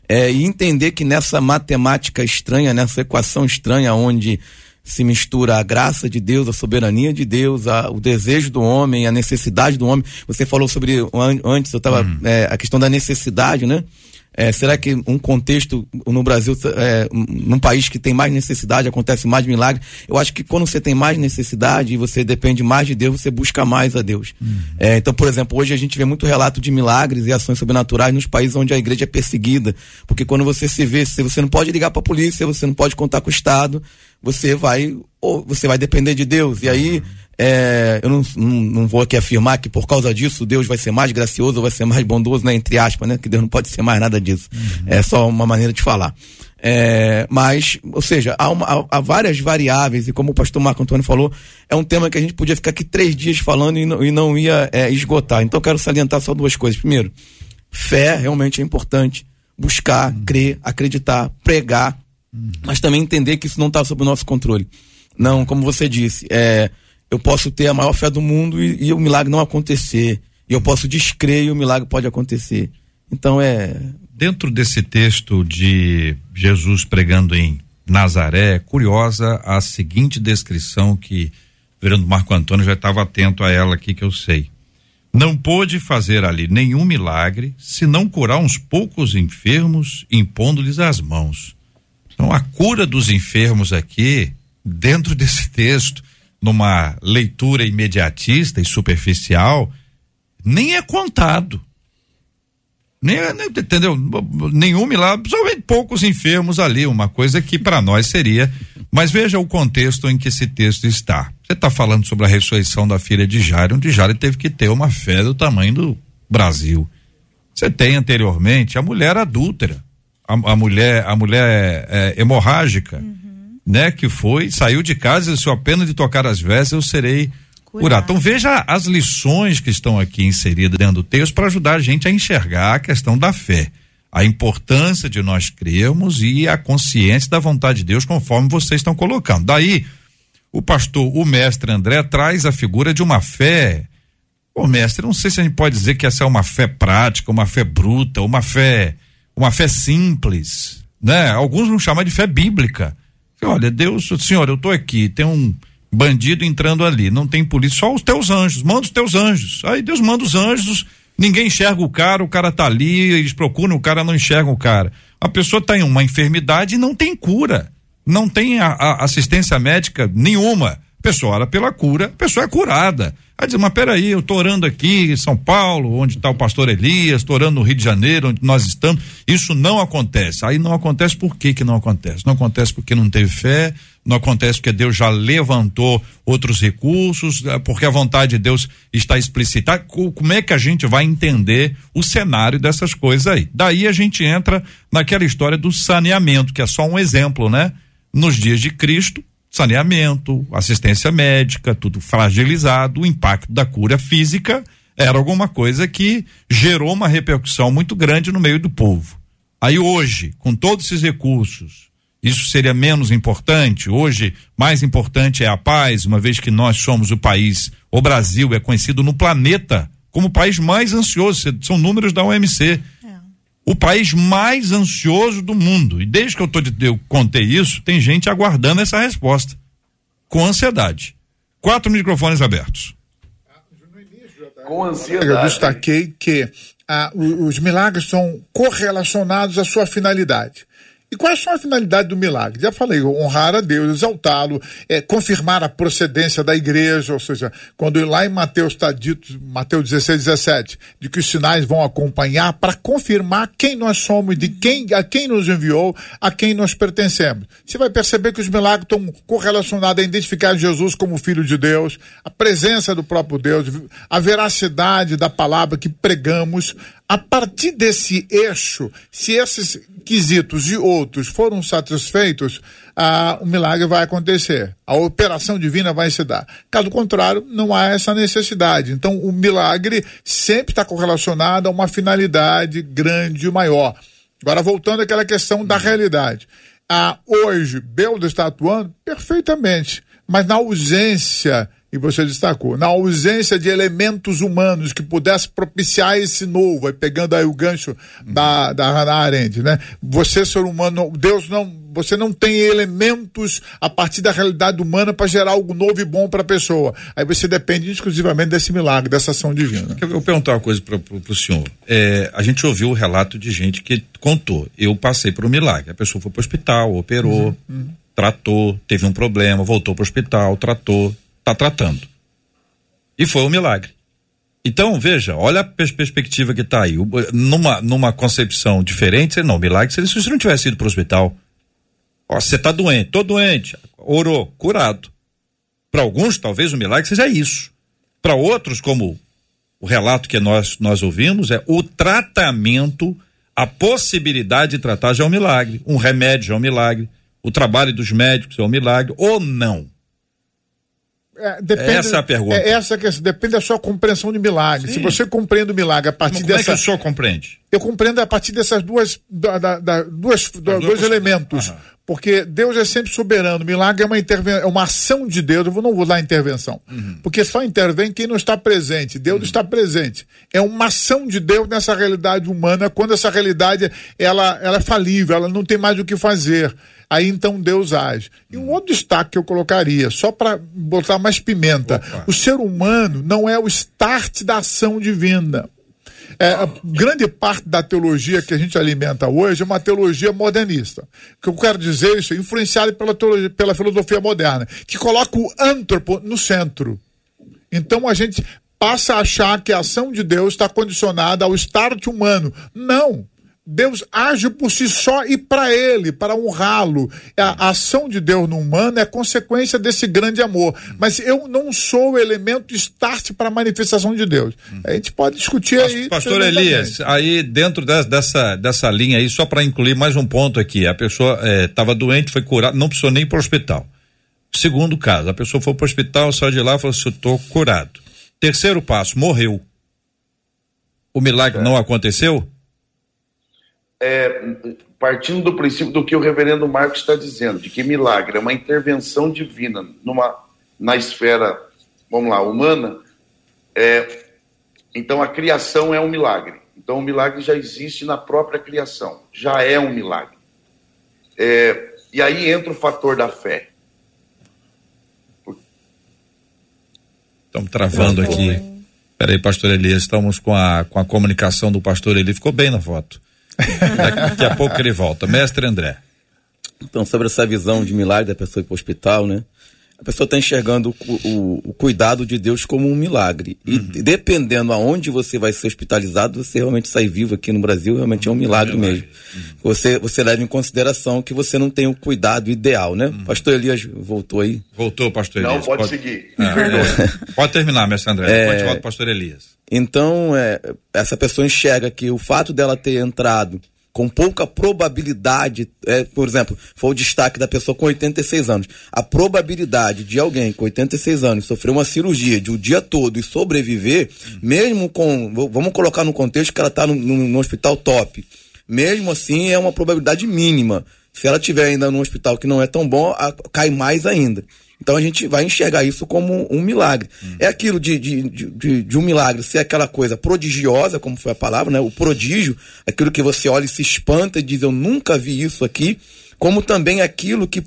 É, e entender que nessa matemática estranha, nessa equação estranha, onde se mistura a graça de Deus, a soberania de Deus, a, o desejo do homem, a necessidade do homem. Você falou sobre antes, eu estava hum. é, a questão da necessidade, né? É, será que um contexto no Brasil, é, num país que tem mais necessidade, acontece mais milagre? Eu acho que quando você tem mais necessidade e você depende mais de Deus, você busca mais a Deus. Uhum. É, então, por exemplo, hoje a gente vê muito relato de milagres e ações sobrenaturais nos países onde a igreja é perseguida. Porque quando você se vê, você não pode ligar para a polícia, você não pode contar com o Estado, você vai, ou você vai depender de Deus. E aí. É, eu não, não, não, vou aqui afirmar que por causa disso Deus vai ser mais gracioso, vai ser mais bondoso, né? Entre aspas, né? Que Deus não pode ser mais nada disso. Uhum. É só uma maneira de falar. É, mas, ou seja, há, uma, há, há, várias variáveis, e como o pastor Marco Antônio falou, é um tema que a gente podia ficar aqui três dias falando e não, e não ia é, esgotar. Então eu quero salientar só duas coisas. Primeiro, fé realmente é importante. Buscar, uhum. crer, acreditar, pregar, mas também entender que isso não está sob o nosso controle. Não, como você disse, é, eu posso ter a maior fé do mundo e, e o milagre não acontecer. E eu posso descrer e o milagre pode acontecer. Então é. Dentro desse texto de Jesus pregando em Nazaré, curiosa a seguinte descrição que o Verando Marco Antônio já estava atento a ela aqui que eu sei. Não pôde fazer ali nenhum milagre, se não curar uns poucos enfermos, impondo-lhes as mãos. Então a cura dos enfermos aqui, dentro desse texto, numa leitura imediatista e superficial, nem é contado. Nem, é, entendeu? Nenhum milagre, somente poucos enfermos ali, uma coisa que para nós seria. Mas veja o contexto em que esse texto está. Você está falando sobre a ressurreição da filha de Jairo, onde Jairo teve que ter uma fé do tamanho do Brasil. Você tem anteriormente a mulher adúltera, a, a mulher, a mulher é, hemorrágica. Uhum né, que foi, saiu de casa e disse, apenas de tocar as vestes eu serei curado. Então veja as lições que estão aqui inseridas dentro do texto para ajudar a gente a enxergar a questão da fé. A importância de nós crermos e a consciência da vontade de Deus, conforme vocês estão colocando. Daí, o pastor, o mestre André, traz a figura de uma fé. Ô mestre, não sei se a gente pode dizer que essa é uma fé prática, uma fé bruta, uma fé, uma fé simples, né? Alguns não chamam de fé bíblica. Olha, Deus, senhor, eu tô aqui, tem um bandido entrando ali, não tem polícia, só os teus anjos, manda os teus anjos. Aí Deus manda os anjos, ninguém enxerga o cara, o cara tá ali, eles procuram o cara, não enxergam o cara. A pessoa tá uma enfermidade e não tem cura, não tem a, a assistência médica nenhuma. A pessoa ora pela cura, a pessoa é curada. Aí diz, mas peraí, eu tô orando aqui em São Paulo, onde está o pastor Elias, tô orando no Rio de Janeiro, onde nós estamos. Isso não acontece. Aí não acontece por que que não acontece? Não acontece porque não teve fé, não acontece porque Deus já levantou outros recursos, é, porque a vontade de Deus está explicitada. Como é que a gente vai entender o cenário dessas coisas aí? Daí a gente entra naquela história do saneamento, que é só um exemplo, né? Nos dias de Cristo, saneamento, assistência médica, tudo fragilizado, o impacto da cura física era alguma coisa que gerou uma repercussão muito grande no meio do povo. Aí hoje, com todos esses recursos, isso seria menos importante? Hoje, mais importante é a paz, uma vez que nós somos o país, o Brasil é conhecido no planeta como o país mais ansioso, são números da OMC o país mais ansioso do mundo. E desde que eu, tô, eu contei isso, tem gente aguardando essa resposta. Com ansiedade. Quatro microfones abertos. Com ansiedade. Eu destaquei que ah, os milagres são correlacionados à sua finalidade. E quais são a finalidade do milagre? Já falei, honrar a Deus, exaltá-lo, é, confirmar a procedência da igreja, ou seja, quando lá em Mateus está dito, Mateus 16, 17, de que os sinais vão acompanhar para confirmar quem nós somos, de quem, a quem nos enviou, a quem nós pertencemos. Você vai perceber que os milagres estão correlacionados a identificar Jesus como Filho de Deus, a presença do próprio Deus, a veracidade da palavra que pregamos, a partir desse eixo, se esses quesitos e outros foram satisfeitos, o milagre vai acontecer. A operação divina vai se dar. Caso contrário, não há essa necessidade. Então, o milagre sempre está correlacionado a uma finalidade grande e maior. Agora, voltando àquela questão da realidade. Hoje, Belda está atuando perfeitamente, mas na ausência e você destacou, na ausência de elementos humanos que pudesse propiciar esse novo, aí pegando aí o gancho da, da Hannah Arendt, né? Você, ser humano, Deus não você não tem elementos a partir da realidade humana para gerar algo novo e bom para a pessoa. Aí você depende exclusivamente desse milagre, dessa ação divina. Eu vou perguntar uma coisa para o senhor. É, a gente ouviu o relato de gente que contou. Eu passei por um milagre. A pessoa foi para o hospital, operou, uhum, tratou, teve um problema, voltou para o hospital, tratou, está tratando. E foi um milagre. Então, veja, olha a pers perspectiva que está aí. Numa, numa concepção diferente, não, milagre se você não tivesse ido para o hospital. Ó, você está doente, tô doente, orou, curado. Para alguns, talvez o milagre seja isso. Para outros, como o relato que nós, nós ouvimos, é o tratamento, a possibilidade de tratar já é um milagre. Um remédio já é um milagre. O trabalho dos médicos é um milagre, ou não. É, depende, essa é a pergunta. É, essa que depende da sua compreensão de milagre. Sim. Se você compreende o milagre a partir Mas como dessa. Como é que o senhor compreende? Eu compreendo a partir dessas duas, da, da, da duas, da, dois duas... elementos. Aham. Porque Deus é sempre soberano. Milagre é uma, interven... é uma ação de Deus. Eu não vou usar intervenção. Uhum. Porque só intervém quem não está presente. Deus uhum. está presente. É uma ação de Deus nessa realidade humana, quando essa realidade ela, ela é falível, ela não tem mais o que fazer aí então Deus age. E um outro destaque que eu colocaria, só para botar mais pimenta: Opa. o ser humano não é o start da ação divina. É, a grande parte da teologia que a gente alimenta hoje é uma teologia modernista. O que eu quero dizer isso é influenciada pela, teologia, pela filosofia moderna, que coloca o antropo no centro. Então a gente passa a achar que a ação de Deus está condicionada ao start humano. Não. Deus age por si só e para ele, para honrá-lo. A, ação de Deus no humano é consequência desse grande amor. Mas eu não sou o elemento start para a manifestação de Deus. A gente pode discutir aí. Pastor Elias, aí dentro dessa, dessa linha aí, só para incluir mais um ponto aqui: a pessoa estava é, doente, foi curada, não precisou nem ir para o hospital. Segundo caso, a pessoa foi para o hospital, saiu de lá e falou assim: estou curado. Terceiro passo, morreu. O milagre é. não aconteceu? É, partindo do princípio do que o reverendo Marcos está dizendo, de que milagre é uma intervenção divina numa, na esfera, vamos lá, humana, é, então a criação é um milagre. Então o milagre já existe na própria criação, já é um milagre. É, e aí entra o fator da fé. Estamos travando aqui. Peraí, pastor Elias, estamos com a, com a comunicação do pastor Eli. Ficou bem na foto. Daqui a pouco ele volta. Mestre André. Então, sobre essa visão de milagre da pessoa ir para o hospital, né? A pessoa está enxergando o, o, o, cuidado de Deus como um milagre. E uhum. dependendo aonde você vai ser hospitalizado, você realmente sair vivo aqui no Brasil, realmente é um milagre mesmo. Uhum. Você, você leva em consideração que você não tem o cuidado ideal, né? Uhum. Pastor Elias voltou aí? Voltou, pastor Elias. Não, pode, pode... seguir. É, é. Pode terminar, mestre André. É... Pode voltar, pastor Elias. Então, é, essa pessoa enxerga que o fato dela ter entrado com pouca probabilidade, é, por exemplo, foi o destaque da pessoa com 86 anos. A probabilidade de alguém com 86 anos sofrer uma cirurgia de o dia todo e sobreviver, mesmo com, vamos colocar no contexto que ela está no, hospital top, mesmo assim é uma probabilidade mínima. Se ela tiver ainda num hospital que não é tão bom, a, cai mais ainda. Então a gente vai enxergar isso como um milagre. Hum. É aquilo de, de, de, de, um milagre ser aquela coisa prodigiosa, como foi a palavra, né? O prodígio, aquilo que você olha e se espanta e diz, eu nunca vi isso aqui, como também aquilo que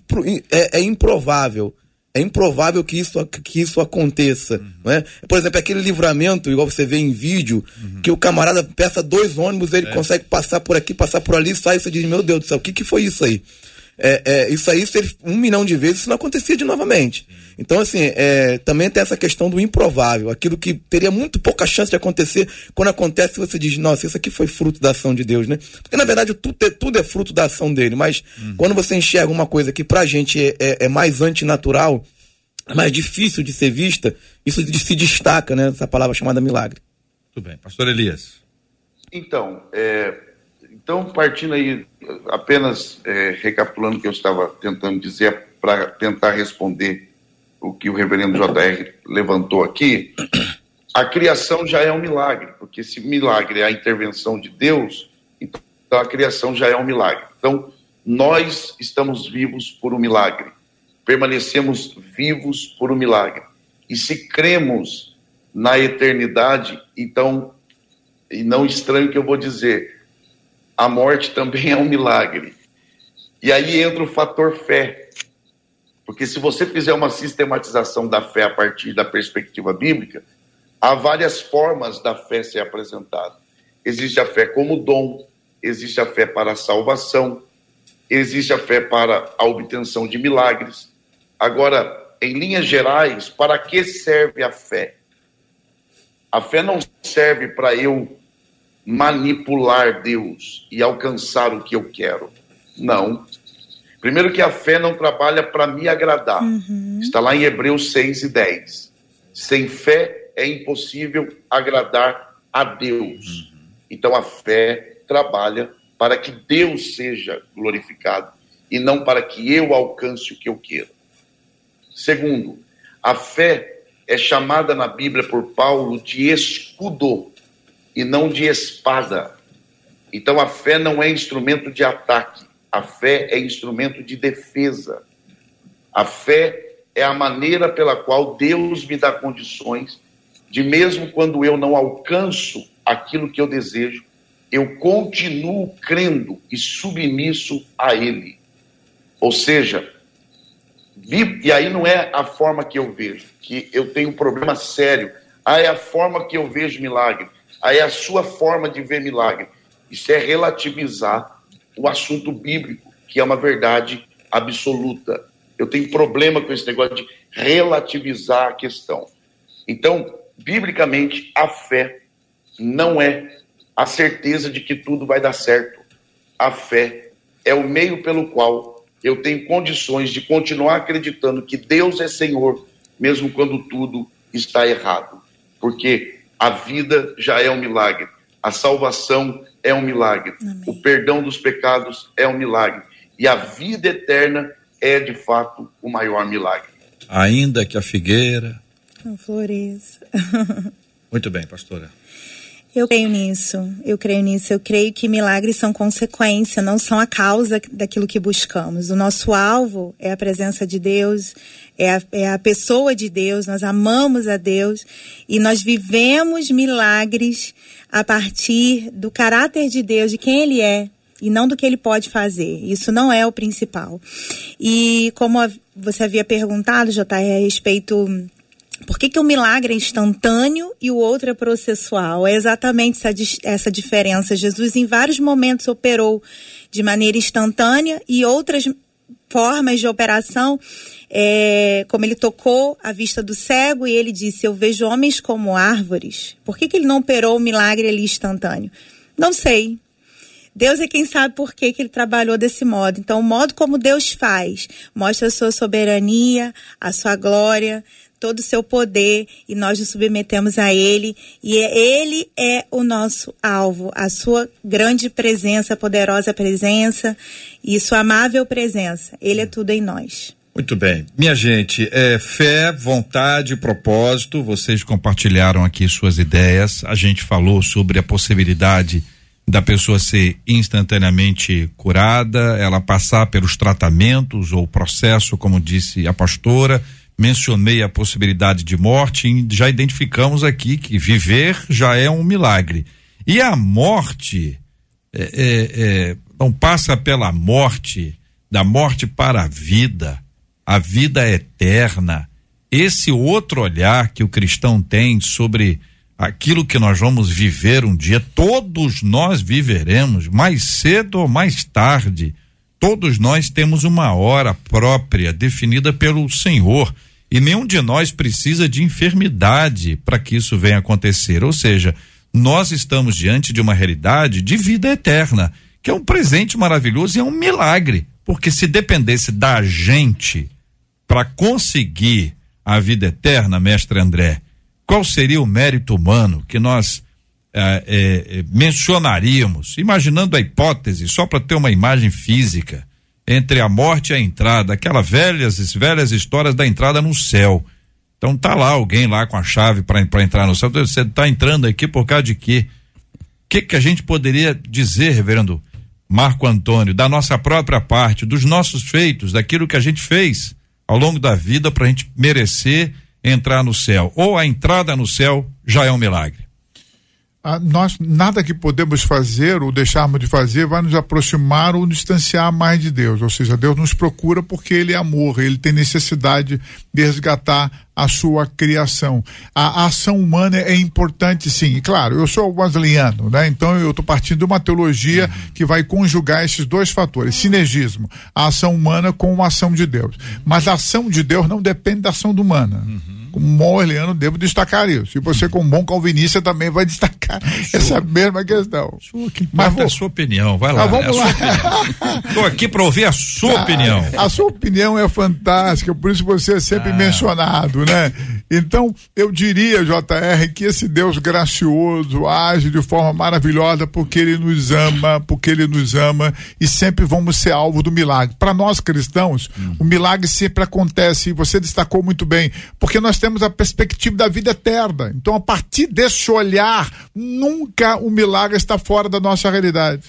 é, é improvável. É improvável que isso, que isso aconteça. Uhum. Não é? Por exemplo, aquele livramento, igual você vê em vídeo, uhum. que o camarada peça dois ônibus, ele é. consegue passar por aqui, passar por ali, sai e você diz, meu Deus do céu, o que, que foi isso aí? É, é, isso aí, um milhão de vezes, isso não acontecia de novamente. Então, assim, é, também tem essa questão do improvável, aquilo que teria muito pouca chance de acontecer, quando acontece você diz, nossa, isso aqui foi fruto da ação de Deus, né? Porque, na verdade, tudo é, tudo é fruto da ação dele, mas uhum. quando você enxerga uma coisa que pra gente é, é, é mais antinatural, é mais difícil de ser vista, isso se destaca, né? Essa palavra chamada milagre. Tudo bem. Pastor Elias. Então, é, então, partindo aí, apenas é, recapitulando o que eu estava tentando dizer para tentar responder o que o reverendo JR levantou aqui, a criação já é um milagre, porque se milagre é a intervenção de Deus, então a criação já é um milagre. Então, nós estamos vivos por um milagre, permanecemos vivos por um milagre. E se cremos na eternidade, então, e não estranho que eu vou dizer, a morte também é um milagre. E aí entra o fator fé. Porque se você fizer uma sistematização da fé a partir da perspectiva bíblica, há várias formas da fé ser apresentada. Existe a fé como dom, existe a fé para a salvação, existe a fé para a obtenção de milagres. Agora, em linhas gerais, para que serve a fé? A fé não serve para eu manipular Deus e alcançar o que eu quero. Não. Primeiro que a fé não trabalha para me agradar. Uhum. Está lá em Hebreus 6 e 10. Sem fé é impossível agradar a Deus. Uhum. Então a fé trabalha para que Deus seja glorificado e não para que eu alcance o que eu quero. Segundo, a fé é chamada na Bíblia por Paulo de escudo e não de espada. Então a fé não é instrumento de ataque, a fé é instrumento de defesa. A fé é a maneira pela qual Deus me dá condições de, mesmo quando eu não alcanço aquilo que eu desejo, eu continuo crendo e submisso a Ele. Ou seja, e aí não é a forma que eu vejo, que eu tenho um problema sério. Aí é a forma que eu vejo milagre. Aí a sua forma de ver milagre. Isso é relativizar o assunto bíblico, que é uma verdade absoluta. Eu tenho problema com esse negócio de relativizar a questão. Então, biblicamente, a fé não é a certeza de que tudo vai dar certo. A fé é o meio pelo qual eu tenho condições de continuar acreditando que Deus é Senhor, mesmo quando tudo está errado. Porque a vida já é um milagre, a salvação é um milagre, Amém. o perdão dos pecados é um milagre, e a vida eterna é de fato o maior milagre. Ainda que a figueira. Não floresça. Muito bem, pastora. Eu creio nisso, eu creio nisso. Eu creio que milagres são consequência, não são a causa daquilo que buscamos. O nosso alvo é a presença de Deus, é a, é a pessoa de Deus, nós amamos a Deus e nós vivemos milagres a partir do caráter de Deus, de quem Ele é, e não do que ele pode fazer. Isso não é o principal. E como você havia perguntado, JR, a respeito por que, que o milagre é instantâneo e o outro é processual? É exatamente essa, essa diferença. Jesus, em vários momentos, operou de maneira instantânea e outras formas de operação, é, como ele tocou a vista do cego e ele disse: Eu vejo homens como árvores. Por que, que ele não operou o milagre ali instantâneo? Não sei. Deus é quem sabe por que, que ele trabalhou desse modo. Então, o modo como Deus faz mostra a sua soberania, a sua glória, todo o seu poder e nós nos submetemos a Ele e é, Ele é o nosso alvo, a sua grande presença, poderosa presença e sua amável presença. Ele é tudo em nós. Muito bem. Minha gente, é fé, vontade, propósito. Vocês compartilharam aqui suas ideias. A gente falou sobre a possibilidade da pessoa ser instantaneamente curada, ela passar pelos tratamentos ou processo, como disse a pastora, mencionei a possibilidade de morte, já identificamos aqui que viver já é um milagre. E a morte é, é, é, não passa pela morte, da morte para a vida, a vida eterna. Esse outro olhar que o cristão tem sobre aquilo que nós vamos viver um dia, todos nós viveremos, mais cedo ou mais tarde. Todos nós temos uma hora própria definida pelo Senhor. E nenhum de nós precisa de enfermidade para que isso venha acontecer. Ou seja, nós estamos diante de uma realidade de vida eterna, que é um presente maravilhoso e é um milagre. Porque se dependesse da gente para conseguir a vida eterna, mestre André, qual seria o mérito humano que nós eh, eh, mencionaríamos, imaginando a hipótese, só para ter uma imagem física? entre a morte e a entrada, aquelas velhas, velhas histórias da entrada no céu. Então tá lá alguém lá com a chave para entrar no céu. Você está entrando aqui por causa de quê? O que, que a gente poderia dizer, reverendo Marco Antônio, da nossa própria parte, dos nossos feitos, daquilo que a gente fez ao longo da vida para a gente merecer entrar no céu? Ou a entrada no céu já é um milagre? Nós nada que podemos fazer ou deixarmos de fazer vai nos aproximar ou distanciar mais de Deus. Ou seja, Deus nos procura porque Ele é amor, Ele tem necessidade de resgatar a sua criação. A, a ação humana é importante, sim. E claro, eu sou wesleyano, né? Então eu estou partindo de uma teologia uhum. que vai conjugar esses dois fatores, sinergismo, a ação humana com a ação de Deus. Mas a ação de Deus não depende da ação humana. Uhum como bom orleano, devo destacar isso. E você, como bom calvinista, também vai destacar essa mesma questão. Mas vou... a sua opinião, vai lá. Ah, vamos é lá. Estou aqui para ouvir a sua ah, opinião. A sua opinião é fantástica, por isso você é sempre ah. mencionado, né? Então, eu diria, JR, que esse Deus gracioso age de forma maravilhosa porque ele nos ama, porque ele nos ama e sempre vamos ser alvo do milagre. Para nós cristãos, hum. o milagre sempre acontece, e você destacou muito bem, porque nós temos a perspectiva da vida eterna. Então, a partir desse olhar, nunca o milagre está fora da nossa realidade.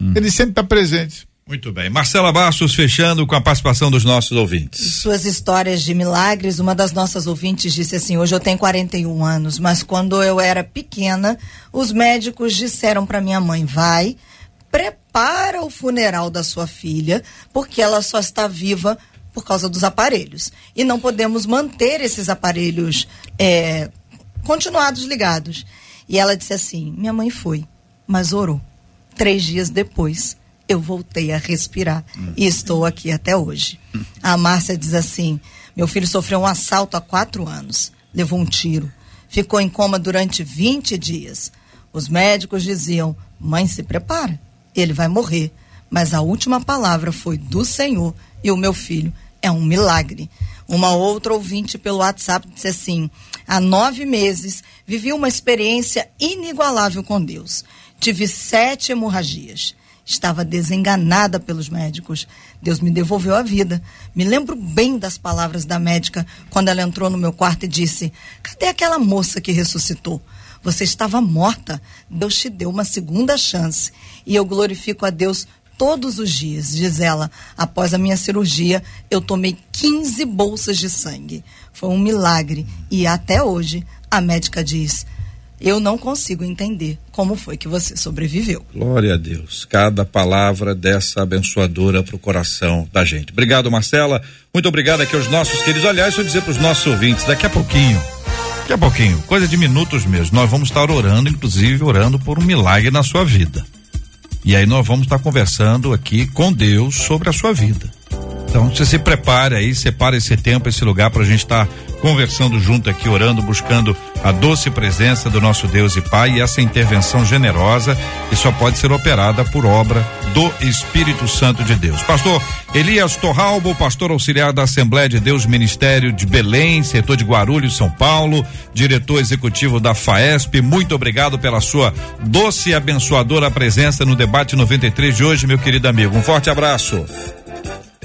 Hum. Ele sempre está presente. Muito bem. Marcela Bastos fechando com a participação dos nossos ouvintes. Suas histórias de milagres, uma das nossas ouvintes disse assim: hoje eu tenho 41 anos, mas quando eu era pequena, os médicos disseram para minha mãe: vai, prepara o funeral da sua filha, porque ela só está viva por causa dos aparelhos. E não podemos manter esses aparelhos é, continuados ligados. E ela disse assim: minha mãe foi, mas orou. Três dias depois, eu voltei a respirar e estou aqui até hoje. A Márcia diz assim: meu filho sofreu um assalto há quatro anos, levou um tiro, ficou em coma durante 20 dias. Os médicos diziam: mãe, se prepara, ele vai morrer. Mas a última palavra foi do Senhor e o meu filho é um milagre. Uma outra ouvinte pelo WhatsApp disse assim: há nove meses vivi uma experiência inigualável com Deus. Tive sete hemorragias. Estava desenganada pelos médicos. Deus me devolveu a vida. Me lembro bem das palavras da médica quando ela entrou no meu quarto e disse: Cadê aquela moça que ressuscitou? Você estava morta. Deus te deu uma segunda chance. E eu glorifico a Deus todos os dias, diz ela. Após a minha cirurgia, eu tomei 15 bolsas de sangue. Foi um milagre. E até hoje, a médica diz: Eu não consigo entender como foi que você sobreviveu. Glória a Deus. Cada palavra dessa abençoadora para o coração da gente. Obrigado, Marcela. Muito obrigado aqui aos nossos queridos. Aliás, vou dizer para os nossos ouvintes: daqui a pouquinho. Daqui a pouquinho, coisa de minutos mesmo. Nós vamos estar orando, inclusive orando por um milagre na sua vida. E aí nós vamos estar conversando aqui com Deus sobre a sua vida. Então você se prepare aí, separe esse tempo, esse lugar para a gente estar conversando junto aqui, orando, buscando a doce presença do nosso Deus e Pai e essa intervenção generosa que só pode ser operada por obra do Espírito Santo de Deus. Pastor Elias Torralbo, pastor auxiliar da Assembleia de Deus Ministério de Belém, setor de Guarulhos, São Paulo, diretor executivo da FAESP, muito obrigado pela sua doce e abençoadora presença no debate 93 de hoje, meu querido amigo. Um forte abraço.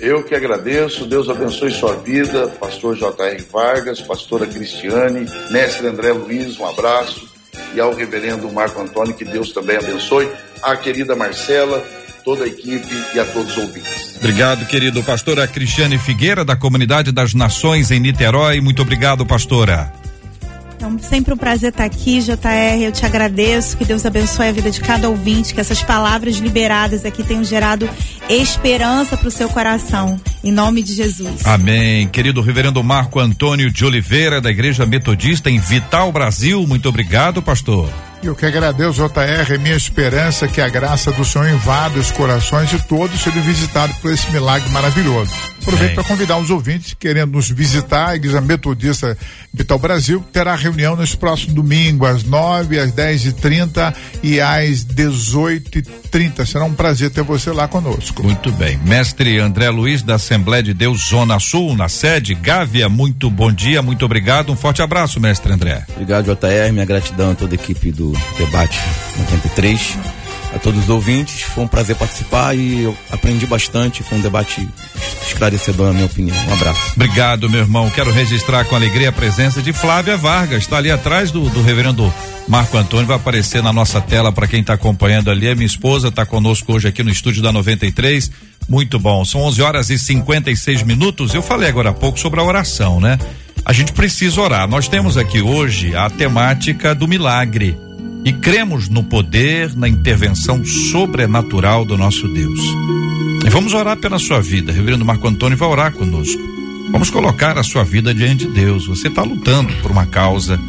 Eu que agradeço, Deus abençoe sua vida, pastor J.R. Vargas, pastora Cristiane, mestre André Luiz, um abraço, e ao reverendo Marco Antônio, que Deus também abençoe, a querida Marcela, toda a equipe e a todos os ouvintes. Obrigado, querido. Pastora Cristiane Figueira, da Comunidade das Nações em Niterói, muito obrigado, pastora. Então, sempre um prazer estar aqui, JR. Eu te agradeço. Que Deus abençoe a vida de cada ouvinte. Que essas palavras liberadas aqui tenham gerado esperança para o seu coração. Em nome de Jesus. Amém. Querido Reverendo Marco Antônio de Oliveira, da Igreja Metodista em Vital, Brasil. Muito obrigado, pastor. Eu que agradeço, JR, é minha esperança que a graça do Senhor invada os corações de todos sejam visitados por esse milagre maravilhoso. Aproveito para convidar os ouvintes querendo nos visitar, a Igreja Metodista Vital Brasil terá reunião nesse próximo domingo, às 9, às 10 e 30 e às 18 e 30 Será um prazer ter você lá conosco. Muito bem. Mestre André Luiz, da Assembleia de Deus Zona Sul, na sede Gávea, muito bom dia, muito obrigado. Um forte abraço, mestre André. Obrigado, JR. Minha gratidão a toda a equipe do Debate 93 a todos os ouvintes. Foi um prazer participar e eu aprendi bastante. Foi um debate esclarecedor, na minha opinião. Um abraço. Obrigado, meu irmão. Quero registrar com alegria a presença de Flávia Vargas. Está ali atrás do, do reverendo Marco Antônio. Vai aparecer na nossa tela para quem está acompanhando ali. A minha esposa está conosco hoje aqui no estúdio da 93. Muito bom. São 11 horas e 56 minutos. Eu falei agora há pouco sobre a oração, né? A gente precisa orar. Nós temos aqui hoje a temática do milagre e cremos no poder, na intervenção sobrenatural do nosso Deus. E vamos orar pela sua vida. Reverendo Marco Antônio vai orar conosco. Vamos colocar a sua vida diante de Deus. Você está lutando por uma causa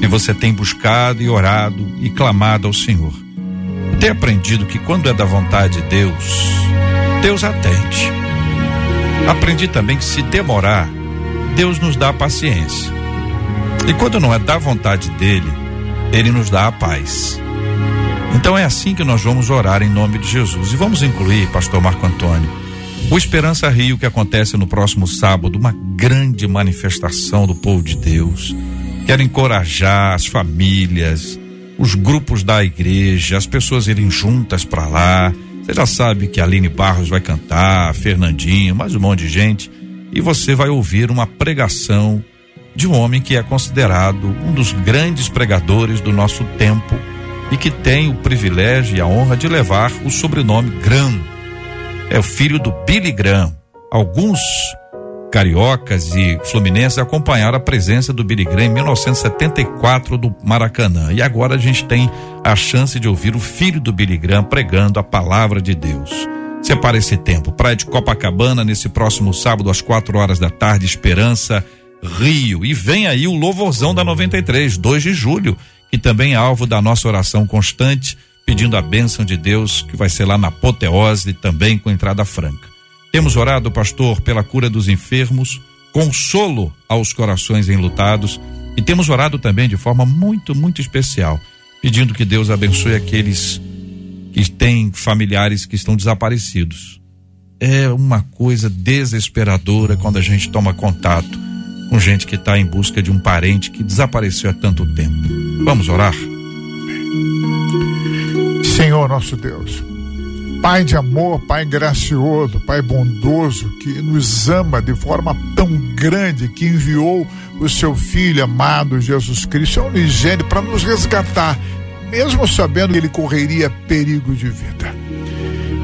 e você tem buscado e orado e clamado ao Senhor. Tem aprendido que quando é da vontade de Deus, Deus atende. Aprendi também que se demorar, Deus nos dá paciência. E quando não é da vontade dele, ele nos dá a paz. Então é assim que nós vamos orar em nome de Jesus. E vamos incluir, pastor Marco Antônio, o Esperança Rio que acontece no próximo sábado, uma grande manifestação do povo de Deus. Quero encorajar as famílias, os grupos da igreja, as pessoas irem juntas para lá. Você já sabe que a Aline Barros vai cantar, Fernandinho, mais um monte de gente, e você vai ouvir uma pregação de um homem que é considerado um dos grandes pregadores do nosso tempo e que tem o privilégio e a honra de levar o sobrenome Graham. É o filho do Billy Graham. Alguns cariocas e fluminenses acompanharam a presença do Billy Graham em 1974 do Maracanã. E agora a gente tem a chance de ouvir o filho do Billy Graham pregando a palavra de Deus. Separa esse tempo. Praia de Copacabana, nesse próximo sábado, às quatro horas da tarde, Esperança Rio. E vem aí o louvorzão da 93, 2 de julho, que também é alvo da nossa oração constante, pedindo a bênção de Deus, que vai ser lá na Apoteose, também com entrada franca. Temos orado, pastor, pela cura dos enfermos, consolo aos corações enlutados, e temos orado também de forma muito, muito especial, pedindo que Deus abençoe aqueles que têm familiares que estão desaparecidos. É uma coisa desesperadora quando a gente toma contato com gente que está em busca de um parente que desapareceu há tanto tempo. Vamos orar? Senhor nosso Deus, Pai de amor, Pai gracioso, Pai bondoso, que nos ama de forma tão grande, que enviou o seu Filho amado Jesus Cristo, é unigênito, para nos resgatar, mesmo sabendo que ele correria perigo de vida.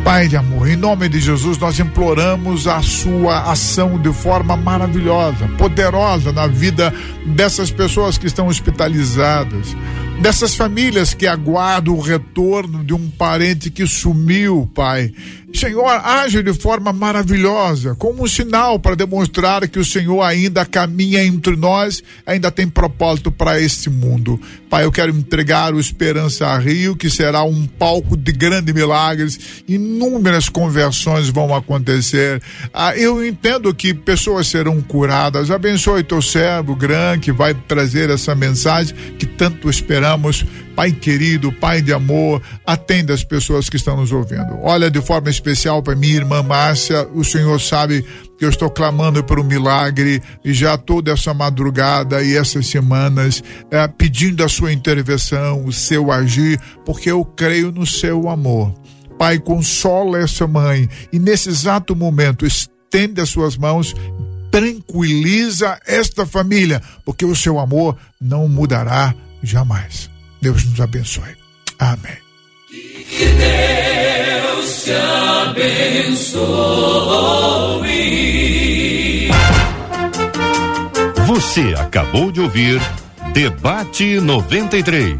Pai de amor, em nome de Jesus, nós imploramos a sua ação de forma maravilhosa, poderosa na vida dessas pessoas que estão hospitalizadas, dessas famílias que aguardam o retorno de um parente que sumiu, Pai. Senhor, age de forma maravilhosa, como um sinal para demonstrar que o Senhor ainda caminha entre nós, ainda tem propósito para este mundo. Pai, eu quero entregar o Esperança Rio, que será um palco de grandes milagres, inúmeras conversões vão acontecer. Ah, eu entendo que pessoas serão curadas. Abençoe teu servo, Gran, que vai trazer essa mensagem que tanto esperamos. Pai querido, Pai de amor, atenda as pessoas que estão nos ouvindo. Olha de forma especial para minha irmã Márcia, o Senhor sabe que eu estou clamando por um milagre e já toda essa madrugada e essas semanas é, pedindo a sua intervenção, o seu agir, porque eu creio no seu amor. Pai, consola essa mãe e nesse exato momento estende as suas mãos tranquiliza esta família, porque o seu amor não mudará jamais. Deus nos abençoe. Amém. Que Deus te abençoe. Você acabou de ouvir Debate 93.